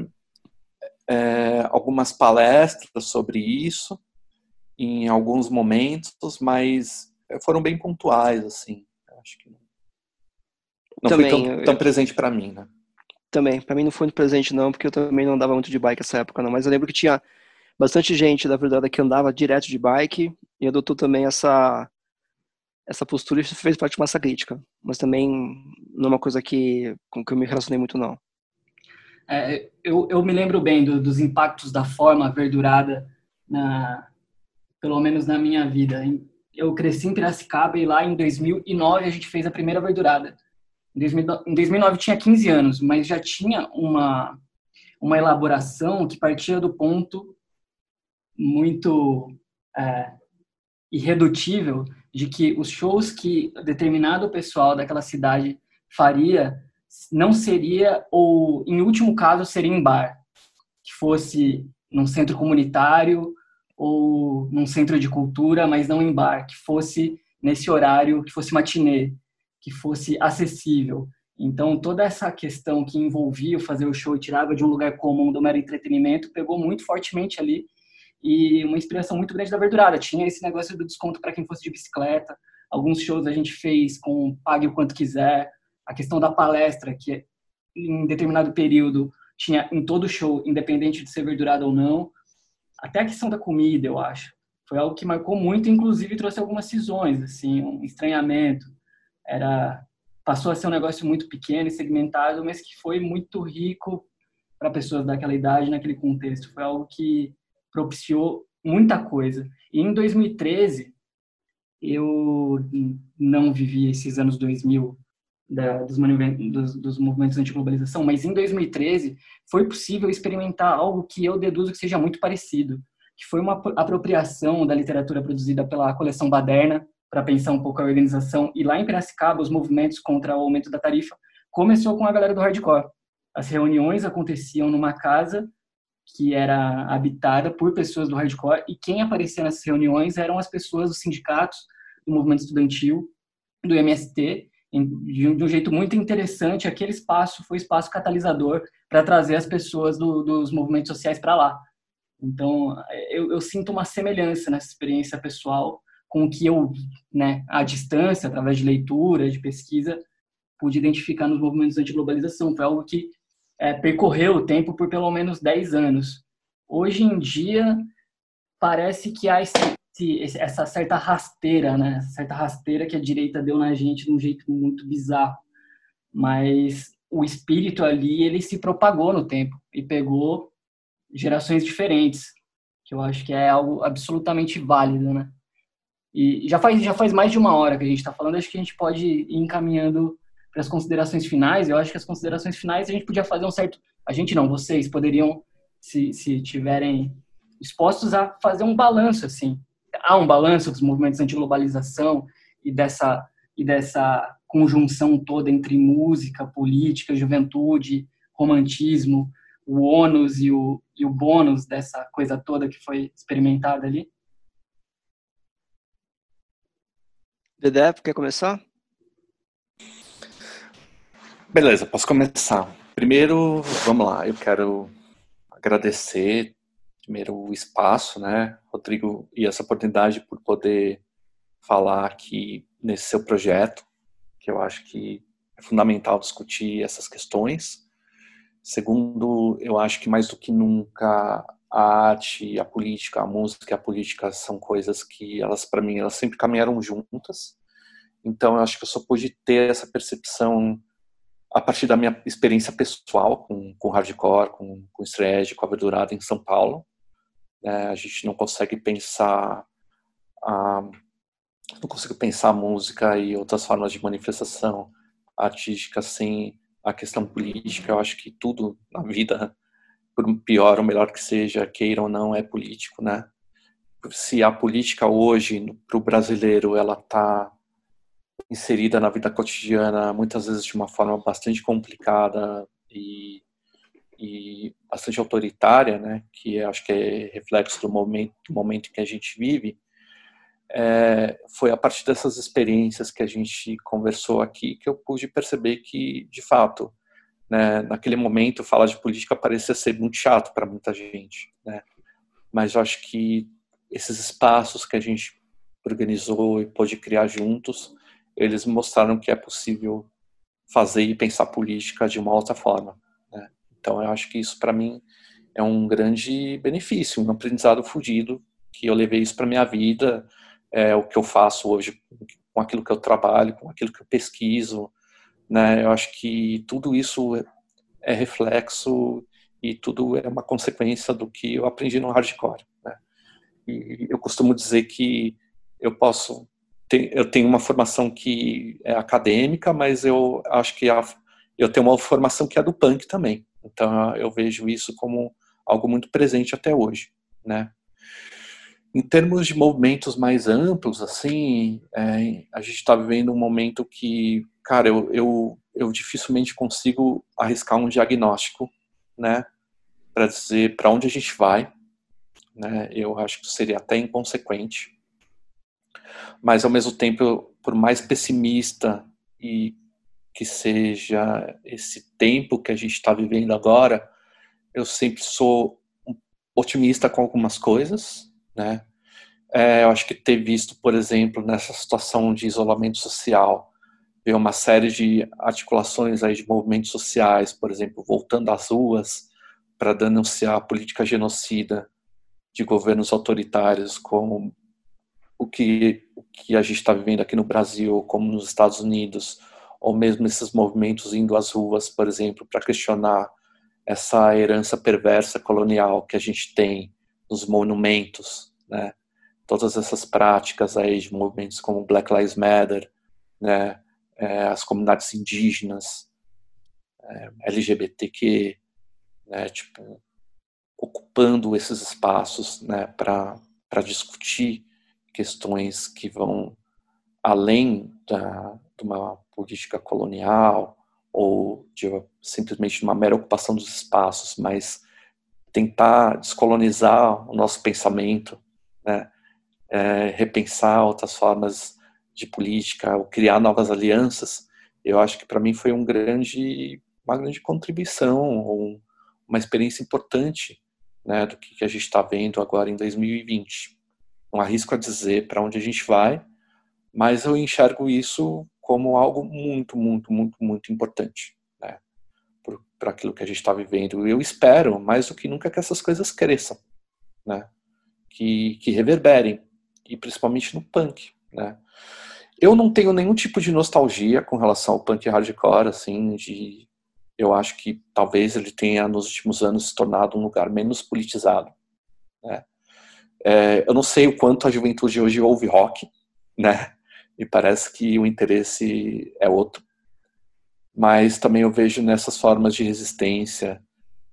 é, algumas palestras sobre isso em alguns momentos, mas foram bem pontuais, assim. Acho que não também, foi tão, tão presente para mim, né? Também, para mim não foi muito presente não, porque eu também não andava muito de bike nessa época não, mas eu lembro que tinha bastante gente da verdade que andava direto de bike e adotou também essa essa postura e fez parte de massa crítica, mas também não é uma coisa que com que eu me relacionei muito não. É, eu, eu me lembro bem do, dos impactos da forma verdurada na pelo menos na minha vida. Eu cresci em Piracicaba e lá em 2009 a gente fez a primeira verdurada. Em 2009 tinha 15 anos, mas já tinha uma uma elaboração que partia do ponto muito é, irredutível de que os shows que determinado pessoal daquela cidade faria não seria ou em último caso seria em bar que fosse num centro comunitário ou num centro de cultura mas não em bar que fosse nesse horário que fosse matinê que fosse acessível então toda essa questão que envolvia fazer o show e tirava de um lugar comum do mero entretenimento pegou muito fortemente ali e uma inspiração muito grande da Verdurada. Tinha esse negócio do desconto para quem fosse de bicicleta. Alguns shows a gente fez com pague o quanto quiser. A questão da palestra, que em determinado período tinha em todo show, independente de ser verdurada ou não. Até a questão da comida, eu acho. Foi algo que marcou muito, inclusive trouxe algumas cisões, assim, um estranhamento. Era passou a ser um negócio muito pequeno e segmentado, mas que foi muito rico para pessoas daquela idade, naquele contexto. Foi algo que propiciou muita coisa. E em 2013, eu não vivi esses anos 2000 da, dos, dos, dos, movimentos anti-globalização, mas em 2013 foi possível experimentar algo que eu deduzo que seja muito parecido, que foi uma apropriação da literatura produzida pela coleção Baderna para pensar um pouco a organização. E lá em Piracicaba, os movimentos contra o aumento da tarifa começou com a galera do hardcore. As reuniões aconteciam numa casa que era habitada por pessoas do hardcore e quem aparecia nessas reuniões eram as pessoas dos sindicatos, do movimento estudantil, do MST, de um jeito muito interessante. Aquele espaço foi espaço catalisador para trazer as pessoas do, dos movimentos sociais para lá. Então, eu, eu, sinto uma semelhança nessa experiência pessoal com o que eu, né, à distância, através de leitura, de pesquisa, pude identificar nos movimentos anti-globalização. Foi algo que é, percorreu o tempo por pelo menos 10 anos. Hoje em dia, parece que há esse, essa certa rasteira, né? certa rasteira que a direita deu na gente de um jeito muito bizarro. Mas o espírito ali, ele se propagou no tempo e pegou gerações diferentes, que eu acho que é algo absolutamente válido, né? E já faz, já faz mais de uma hora que a gente está falando, acho que a gente pode ir encaminhando para as considerações finais, eu acho que as considerações finais a gente podia fazer um certo. A gente não, vocês poderiam, se, se tiverem dispostos a fazer um balanço, assim. Há um balanço dos movimentos anti-globalização e dessa, e dessa conjunção toda entre música, política, juventude, romantismo, o ônus e o, e o bônus dessa coisa toda que foi experimentada ali? Dedé, quer começar? Beleza, posso começar. Primeiro, vamos lá, eu quero agradecer primeiro o espaço, né, Rodrigo, e essa oportunidade por poder falar aqui nesse seu projeto, que eu acho que é fundamental discutir essas questões. Segundo, eu acho que mais do que nunca a arte, a política, a música a política são coisas que elas para mim elas sempre caminharam juntas. Então eu acho que eu só pude ter essa percepção a partir da minha experiência pessoal com, com hardcore, com, com stretch, com a verdurada em São Paulo. Né? A gente não consegue pensar a, não consigo pensar música e outras formas de manifestação artística sem a questão política. Eu acho que tudo na vida, por pior ou melhor que seja, queira ou não, é político, né? Se a política hoje para o brasileiro ela está inserida na vida cotidiana, muitas vezes de uma forma bastante complicada e, e bastante autoritária, né? Que acho que é reflexo do momento, do momento que a gente vive é, foi a partir dessas experiências que a gente conversou aqui que eu pude perceber que, de fato, né, naquele momento, falar de política parecia ser muito chato para muita gente, né? Mas eu acho que esses espaços que a gente organizou e pôde criar juntos, eles mostraram que é possível fazer e pensar política de uma outra forma. Então, eu acho que isso, para mim, é um grande benefício, um aprendizado fudido, que eu levei isso para minha vida, é, o que eu faço hoje com aquilo que eu trabalho, com aquilo que eu pesquiso, né? Eu acho que tudo isso é reflexo e tudo é uma consequência do que eu aprendi no hardcore, né? E eu costumo dizer que eu posso eu tenho uma formação que é acadêmica, mas eu acho que eu tenho uma formação que é do punk também. Então eu vejo isso como algo muito presente até hoje, né? Em termos de movimentos mais amplos, assim, é, a gente está vivendo um momento que, cara, eu, eu, eu dificilmente consigo arriscar um diagnóstico, né, para dizer para onde a gente vai, né, eu acho que seria até inconsequente. Mas, ao mesmo tempo, por mais pessimista e que seja esse tempo que a gente está vivendo agora, eu sempre sou otimista com algumas coisas, né? É, eu acho que ter visto, por exemplo, nessa situação de isolamento social, ver uma série de articulações aí de movimentos sociais, por exemplo, voltando às ruas para denunciar a política genocida de governos autoritários, como o que, o que a gente está vivendo aqui no Brasil, como nos Estados Unidos, ou mesmo esses movimentos indo às ruas, por exemplo, para questionar essa herança perversa colonial que a gente tem nos monumentos, né? Todas essas práticas aí de movimentos como Black Lives Matter, né? É, as comunidades indígenas, é, LGBTQ, né? Tipo, ocupando esses espaços, né? Para para discutir questões que vão além da, de uma política colonial ou de simplesmente uma mera ocupação dos espaços, mas tentar descolonizar o nosso pensamento, né? É, repensar outras formas de política, ou criar novas alianças, eu acho que para mim foi um grande, uma grande contribuição, uma experiência importante né, do que a gente está vendo agora em 2020. Não arrisco a dizer para onde a gente vai, mas eu enxergo isso como algo muito, muito, muito, muito importante para aquilo que a gente está vivendo. Eu espero, mais do que nunca, que essas coisas cresçam, né? Que, que reverberem, e principalmente no punk, né? Eu não tenho nenhum tipo de nostalgia com relação ao punk hardcore, assim, de... Eu acho que talvez ele tenha, nos últimos anos, se tornado um lugar menos politizado, né? É, eu não sei o quanto a juventude hoje ouve rock, né? E parece que o interesse é outro mas também eu vejo nessas formas de resistência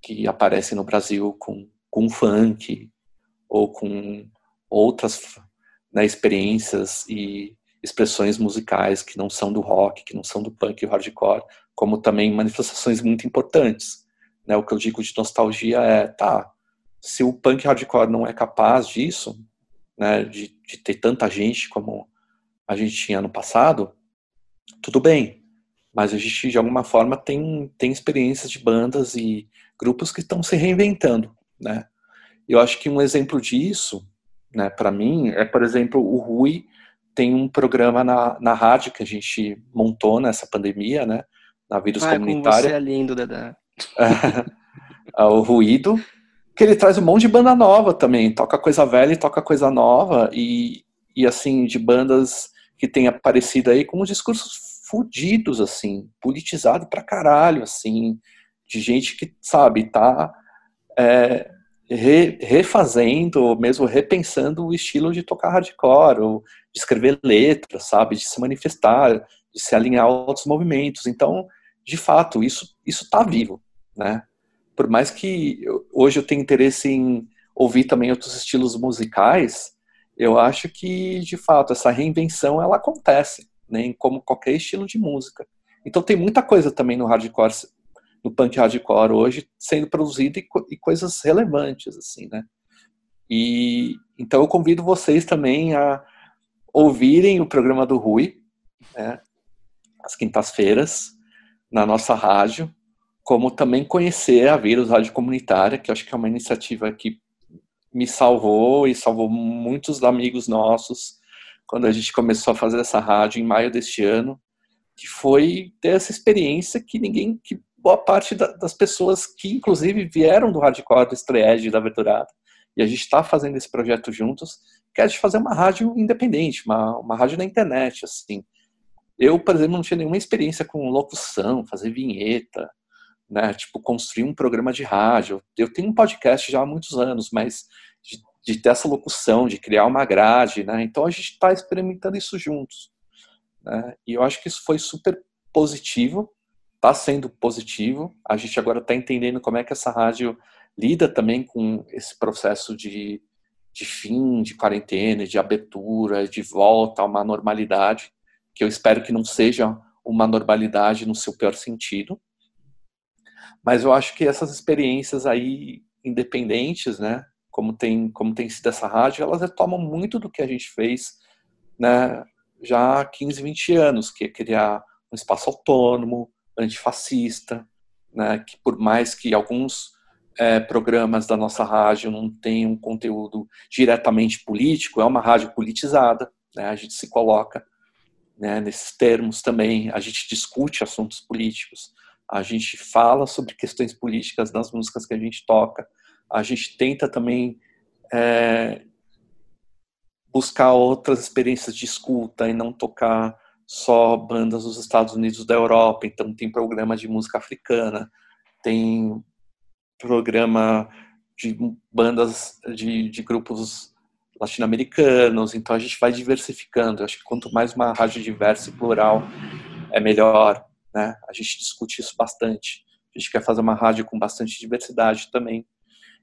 que aparecem no Brasil com, com funk ou com outras né, experiências e expressões musicais que não são do rock, que não são do punk e hardcore, como também manifestações muito importantes. Né? O que eu digo de nostalgia é, tá, se o punk hardcore não é capaz disso, né, de, de ter tanta gente como a gente tinha no passado, tudo bem, mas a gente de alguma forma tem tem experiências de bandas e grupos que estão se reinventando, né? Eu acho que um exemplo disso, né, para mim, é por exemplo o Rui tem um programa na, na rádio que a gente montou nessa pandemia, né, na vírus ah, comunitária. Você é lindo, Dedé. (laughs) É, o Ruído, que ele traz um monte de banda nova também, toca coisa velha e toca coisa nova e e assim de bandas que tem aparecido aí com discursos fudidos, assim, politizado pra caralho, assim, de gente que, sabe, tá é, re, refazendo, ou mesmo repensando o estilo de tocar hardcore, ou de escrever letras, sabe, de se manifestar, de se alinhar a outros movimentos. Então, de fato, isso isso está vivo, né? Por mais que eu, hoje eu tenha interesse em ouvir também outros estilos musicais, eu acho que de fato essa reinvenção ela acontece, né? Como qualquer estilo de música. Então tem muita coisa também no hardcore no punk hardcore hoje sendo produzido e, e, coisas relevantes assim, né? E então eu convido vocês também a ouvirem o programa do Rui, né? Às quintas-feiras na nossa rádio, como também conhecer a Vírus Rádio Comunitária, que acho que é uma iniciativa que me salvou e salvou muitos amigos nossos quando a gente começou a fazer essa rádio em maio deste ano, que foi ter essa experiência que ninguém, que boa parte da, das pessoas que inclusive vieram do hardcore, do Estreed, da Verdurada, e a gente está fazendo esse projeto juntos, que é de fazer uma rádio independente, uma, uma rádio na internet, assim. Eu, por exemplo, não tinha nenhuma experiência com locução, fazer vinheta, né, tipo, construir um programa de rádio. Eu tenho um podcast já há muitos anos, mas de, de ter essa locução, de criar uma grade, né, então a gente está experimentando isso juntos. Né, e eu acho que isso foi super positivo, está sendo positivo. A gente agora está entendendo como é que essa rádio lida também com esse processo de, de fim de quarentena, de abertura, de volta a uma normalidade, que eu espero que não seja uma normalidade no seu pior sentido. Mas eu acho que essas experiências aí independentes, né, como tem como tem sido essa rádio, elas retomam muito do que a gente fez, né, já há 15, 20 anos, que é criar um espaço autônomo, antifascista, né, que por mais que alguns é, programas da nossa rádio não tenham conteúdo diretamente político, é uma rádio politizada, né, a gente se coloca né, nesses termos também, a gente discute assuntos políticos, a gente fala sobre questões políticas nas músicas que a gente toca, a gente tenta também é, buscar outras experiências de escuta e não tocar só bandas dos Estados Unidos da Europa, então tem programa de música africana, tem programa de bandas de, de grupos latino-americanos, então a gente vai diversificando. Eu acho que quanto mais uma rádio diversa e plural, é melhor. Né? A gente discute isso bastante. A gente quer fazer uma rádio com bastante diversidade também.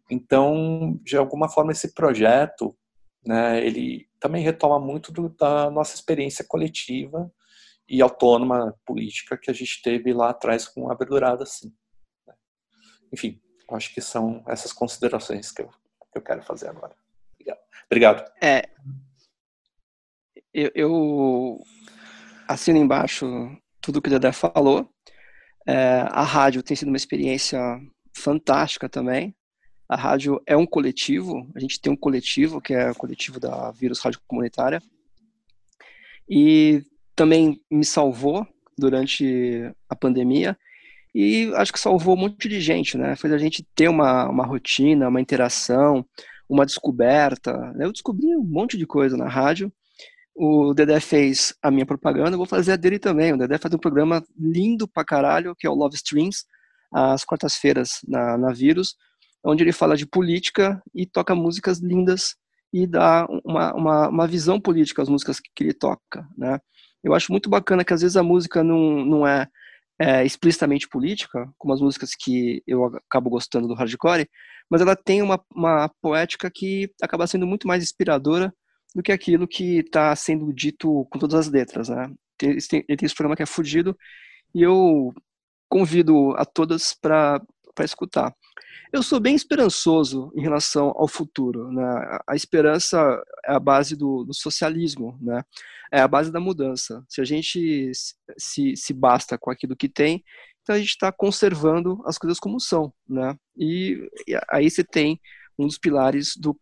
Então, de alguma forma, esse projeto, né, ele também retoma muito do, da nossa experiência coletiva e autônoma política que a gente teve lá atrás com a Verdurada, sim. Né. Enfim, acho que são essas considerações que eu, que eu quero fazer agora. Obrigado. Obrigado. É, eu, eu assino embaixo tudo que o Dedé falou. É, a rádio tem sido uma experiência fantástica também. A rádio é um coletivo, a gente tem um coletivo, que é o coletivo da Vírus Rádio Comunitária. E também me salvou durante a pandemia e acho que salvou um monte de gente, né? Fez a gente ter uma, uma rotina, uma interação, uma descoberta. Eu descobri um monte de coisa na rádio. O Dedé fez a minha propaganda, eu vou fazer a dele também. O Dedé faz um programa lindo pra caralho, que é o Love Streams, às quartas-feiras na, na Vírus, onde ele fala de política e toca músicas lindas e dá uma, uma, uma visão política às músicas que, que, ele toca, né? Eu acho muito bacana que às vezes a música não, não é, é explicitamente política, como as músicas que eu acabo gostando do hardcore, mas ela tem uma, uma poética que acaba sendo muito mais inspiradora do que aquilo que está sendo dito com todas as letras, né? Ele tem, ele tem esse programa que é fudido e eu convido a todas para escutar. Eu sou bem esperançoso em relação ao futuro. Né? A esperança é a base do, do, socialismo, né? é a base da mudança. Se a gente se, se basta com aquilo que tem, então a gente está conservando as coisas como são. Né? E, e aí você tem um dos pilares do,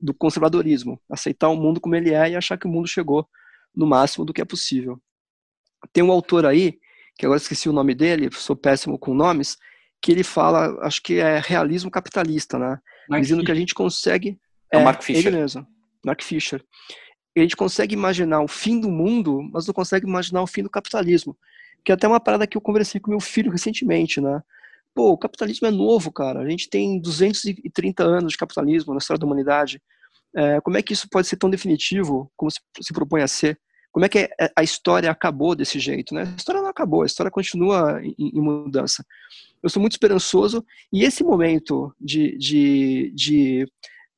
do conservadorismo, aceitar o mundo como ele é e achar que o mundo chegou no máximo do que é possível. Tem um autor aí, que agora esqueci o nome dele, sou péssimo com nomes, que ele fala, acho que é realismo capitalista, né? Mark Dizendo que a gente consegue. É, é Mark Fisher. Ele mesmo, Mark Fisher. A gente consegue imaginar o fim do mundo, mas não consegue imaginar o fim do capitalismo. Que é até uma parada que eu conversei com meu filho recentemente, né? Pô, o capitalismo é novo, cara. A gente tem 230 anos de capitalismo na história da humanidade. É, como é que isso pode ser tão definitivo como se, se propõe a ser? Como é que é, a história acabou desse jeito? Né? A história não acabou, a história continua em, em mudança. Eu sou muito esperançoso e esse momento de, de, de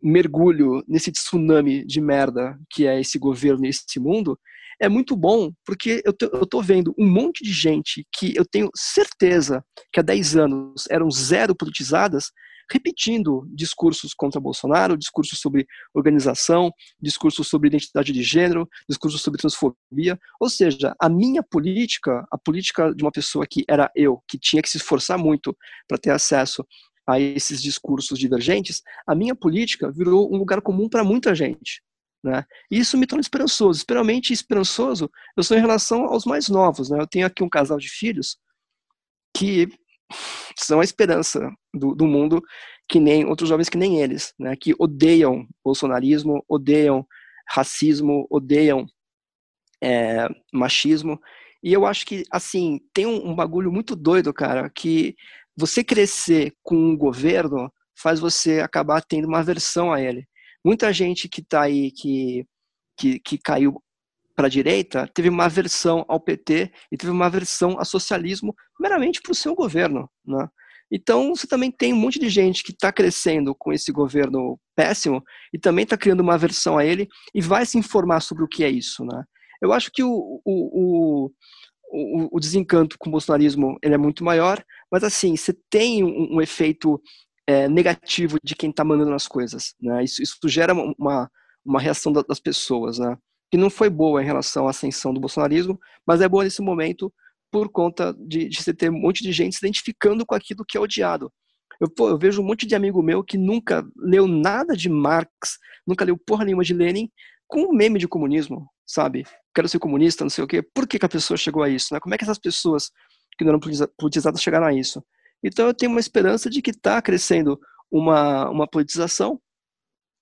mergulho nesse tsunami de merda que é esse governo e esse mundo, é muito bom, porque eu, eu tô vendo um monte de gente que eu tenho certeza que há 10 anos eram zero politizadas, repetindo discursos contra Bolsonaro, discursos sobre organização, discursos sobre identidade de gênero, discursos sobre transfobia. Ou seja, a minha política, a política de uma pessoa que era eu, que tinha que se esforçar muito para ter acesso a esses discursos divergentes, a minha política virou um lugar comum para muita gente. Né? Isso me torna esperançoso. Especialmente esperançoso eu sou em relação aos mais novos. Né? Eu tenho aqui um casal de filhos que são a esperança do, do mundo, que nem outros jovens que nem eles, né? que odeiam bolsonarismo, odeiam racismo, odeiam é, machismo. E eu acho que, assim, tem um, um bagulho muito doido, cara, que você crescer com um governo faz você acabar tendo uma aversão a ele. Muita gente que está aí, que, que, que caiu para a direita, teve uma aversão ao PT e teve uma aversão ao socialismo meramente para o seu governo. Né? Então, você também tem um monte de gente que está crescendo com esse governo péssimo e também está criando uma aversão a ele e vai se informar sobre o que é isso. Né? Eu acho que o, o, o, o, desencanto com o bolsonarismo ele é muito maior, mas assim, você tem um, um efeito é, negativo de quem está mandando as coisas. Né? Isso, isso gera uma, uma reação das pessoas, né? que não foi boa em relação à ascensão do bolsonarismo, mas é boa nesse momento por conta de, de você ter um monte de gente se identificando com aquilo que é odiado. Eu, pô, eu vejo um monte de amigo meu que nunca leu nada de Marx, nunca leu porra nenhuma de Lenin, com um meme de comunismo, sabe? Quero ser comunista, não sei o quê. Por que, que a pessoa chegou a isso? Né? Como é que essas pessoas que não eram politizadas chegaram a isso? Então eu tenho uma esperança de que está crescendo uma, uma politização,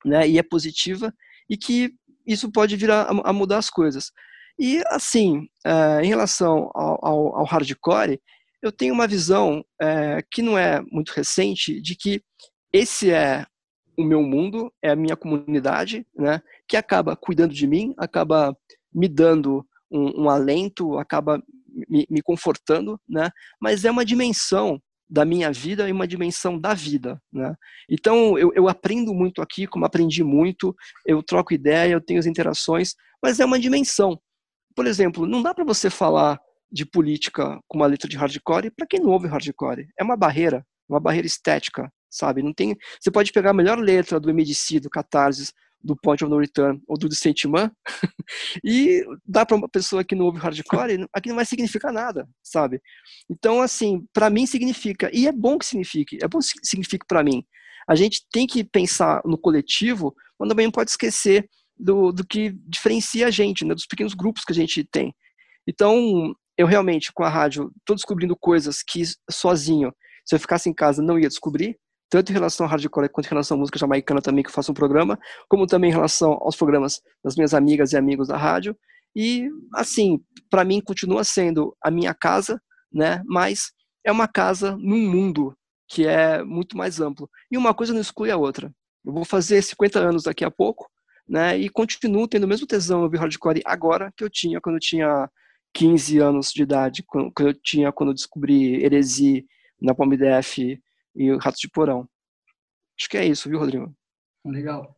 né, e é positiva, e que isso pode vir a, a mudar as coisas. E assim, é, em relação ao, ao, ao, hardcore, eu tenho uma visão é, que não é muito recente de que esse é o meu mundo, é a minha comunidade, né, que acaba cuidando de mim, acaba me dando um, um alento, acaba me, me, confortando, né, mas é uma dimensão da minha vida e uma dimensão da vida, né? Então eu, eu aprendo muito aqui, como aprendi muito, eu troco ideia, eu tenho as interações, mas é uma dimensão. Por exemplo, não dá para você falar de política com uma letra de hardcore para quem não ouve hardcore. É uma barreira, uma barreira estética, sabe? Não tem. Você pode pegar a melhor letra do MDC, do Catarsis, do Point of No Return ou do Dissentiment (laughs) e dá para uma pessoa que não ouve hardcore, (laughs) aqui não vai significar nada, sabe? Então, assim, para mim significa, e é bom que signifique, é bom que signifique para mim. A gente tem que pensar no coletivo, mas também não pode esquecer do, do que diferencia a gente, né, dos pequenos grupos que a gente tem. Então, eu realmente, com a rádio, estou descobrindo coisas que sozinho, se eu ficasse em casa, não ia descobrir, tanto em relação ao hardcore quanto em relação à música jamaicana também, que eu faço um programa, como também em relação aos programas das minhas amigas e amigos da rádio. E, assim, para mim continua sendo a minha casa, né? Mas é uma casa num mundo que é muito mais amplo. E uma coisa não exclui a outra. Eu vou fazer 50 anos daqui a pouco, né? E continuo tendo o mesmo tesão ouvir hardcore agora que eu tinha quando eu tinha 15 anos de idade, quando eu tinha quando eu descobri Heresia na Palme DF e o Ratos de Porão. Acho que é isso, viu, Rodrigo? Legal.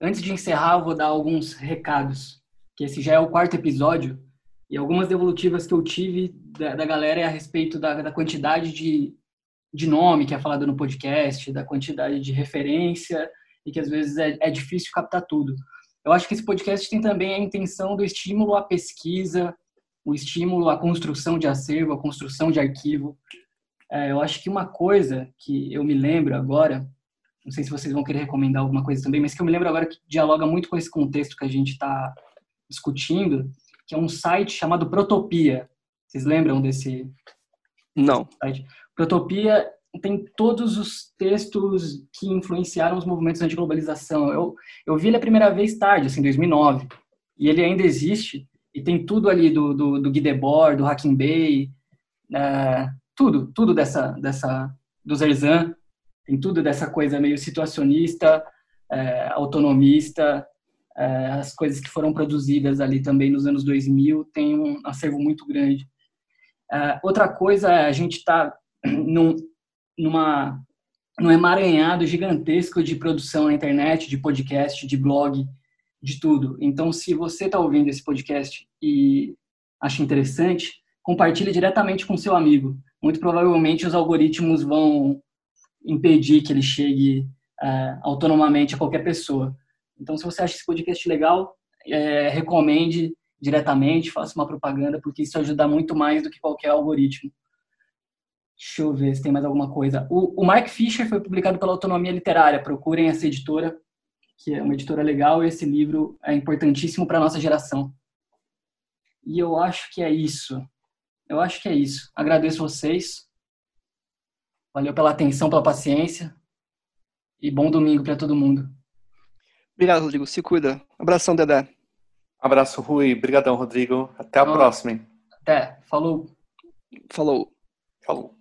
Antes de encerrar, eu vou dar alguns recados, que esse já é o quarto episódio, e algumas devolutivas que eu tive da, da galera é a respeito da, da quantidade de, de nome que é falado no podcast, da quantidade de referência, e que às vezes é, é difícil captar tudo. Eu acho que esse podcast tem também a intenção do estímulo à pesquisa, o estímulo à construção de acervo, à construção de arquivo. É, eu acho que uma coisa que eu me lembro agora, não sei se vocês vão querer recomendar alguma coisa também, mas que eu me lembro agora que dialoga muito com esse contexto que a gente está discutindo, que é um site chamado Protopia. Vocês lembram desse? Não. Site? Protopia tem todos os textos que influenciaram os movimentos anti-globalização. Eu, eu vi ele a primeira vez tarde, assim, em 2009, e ele ainda existe, e tem tudo ali do, do, do Guy Debord, do Hacking Bay, uh, tudo, tudo dessa, dessa do Zerzan, tem tudo dessa coisa meio situacionista, é, autonomista, é, as coisas que foram produzidas ali também nos anos 2000 tem um acervo muito grande. É, outra coisa é a gente está num, numa num emaranhado gigantesco de produção na internet, de podcast, de blog, de tudo. Então, se você está ouvindo esse podcast e acha interessante, compartilhe diretamente com seu amigo. Muito provavelmente os algoritmos vão impedir que ele chegue é, autonomamente a qualquer pessoa. Então, se você acha esse podcast legal, é, recomende diretamente, faça uma propaganda, porque isso ajuda muito mais do que qualquer algoritmo. Deixa eu ver se tem mais alguma coisa. O, o Mark Fisher foi publicado pela Autonomia Literária. Procurem essa editora, que é uma editora legal, e esse livro é importantíssimo para a nossa geração. E eu acho que é isso. Eu acho que é isso. Agradeço vocês. Valeu pela atenção, pela paciência. E bom domingo para todo mundo. Obrigado, Rodrigo. Se cuida. Abração, Dedé. Abraço, Rui. Obrigadão, Rodrigo. Até a próxima. Até. Falou. Falou. Falou.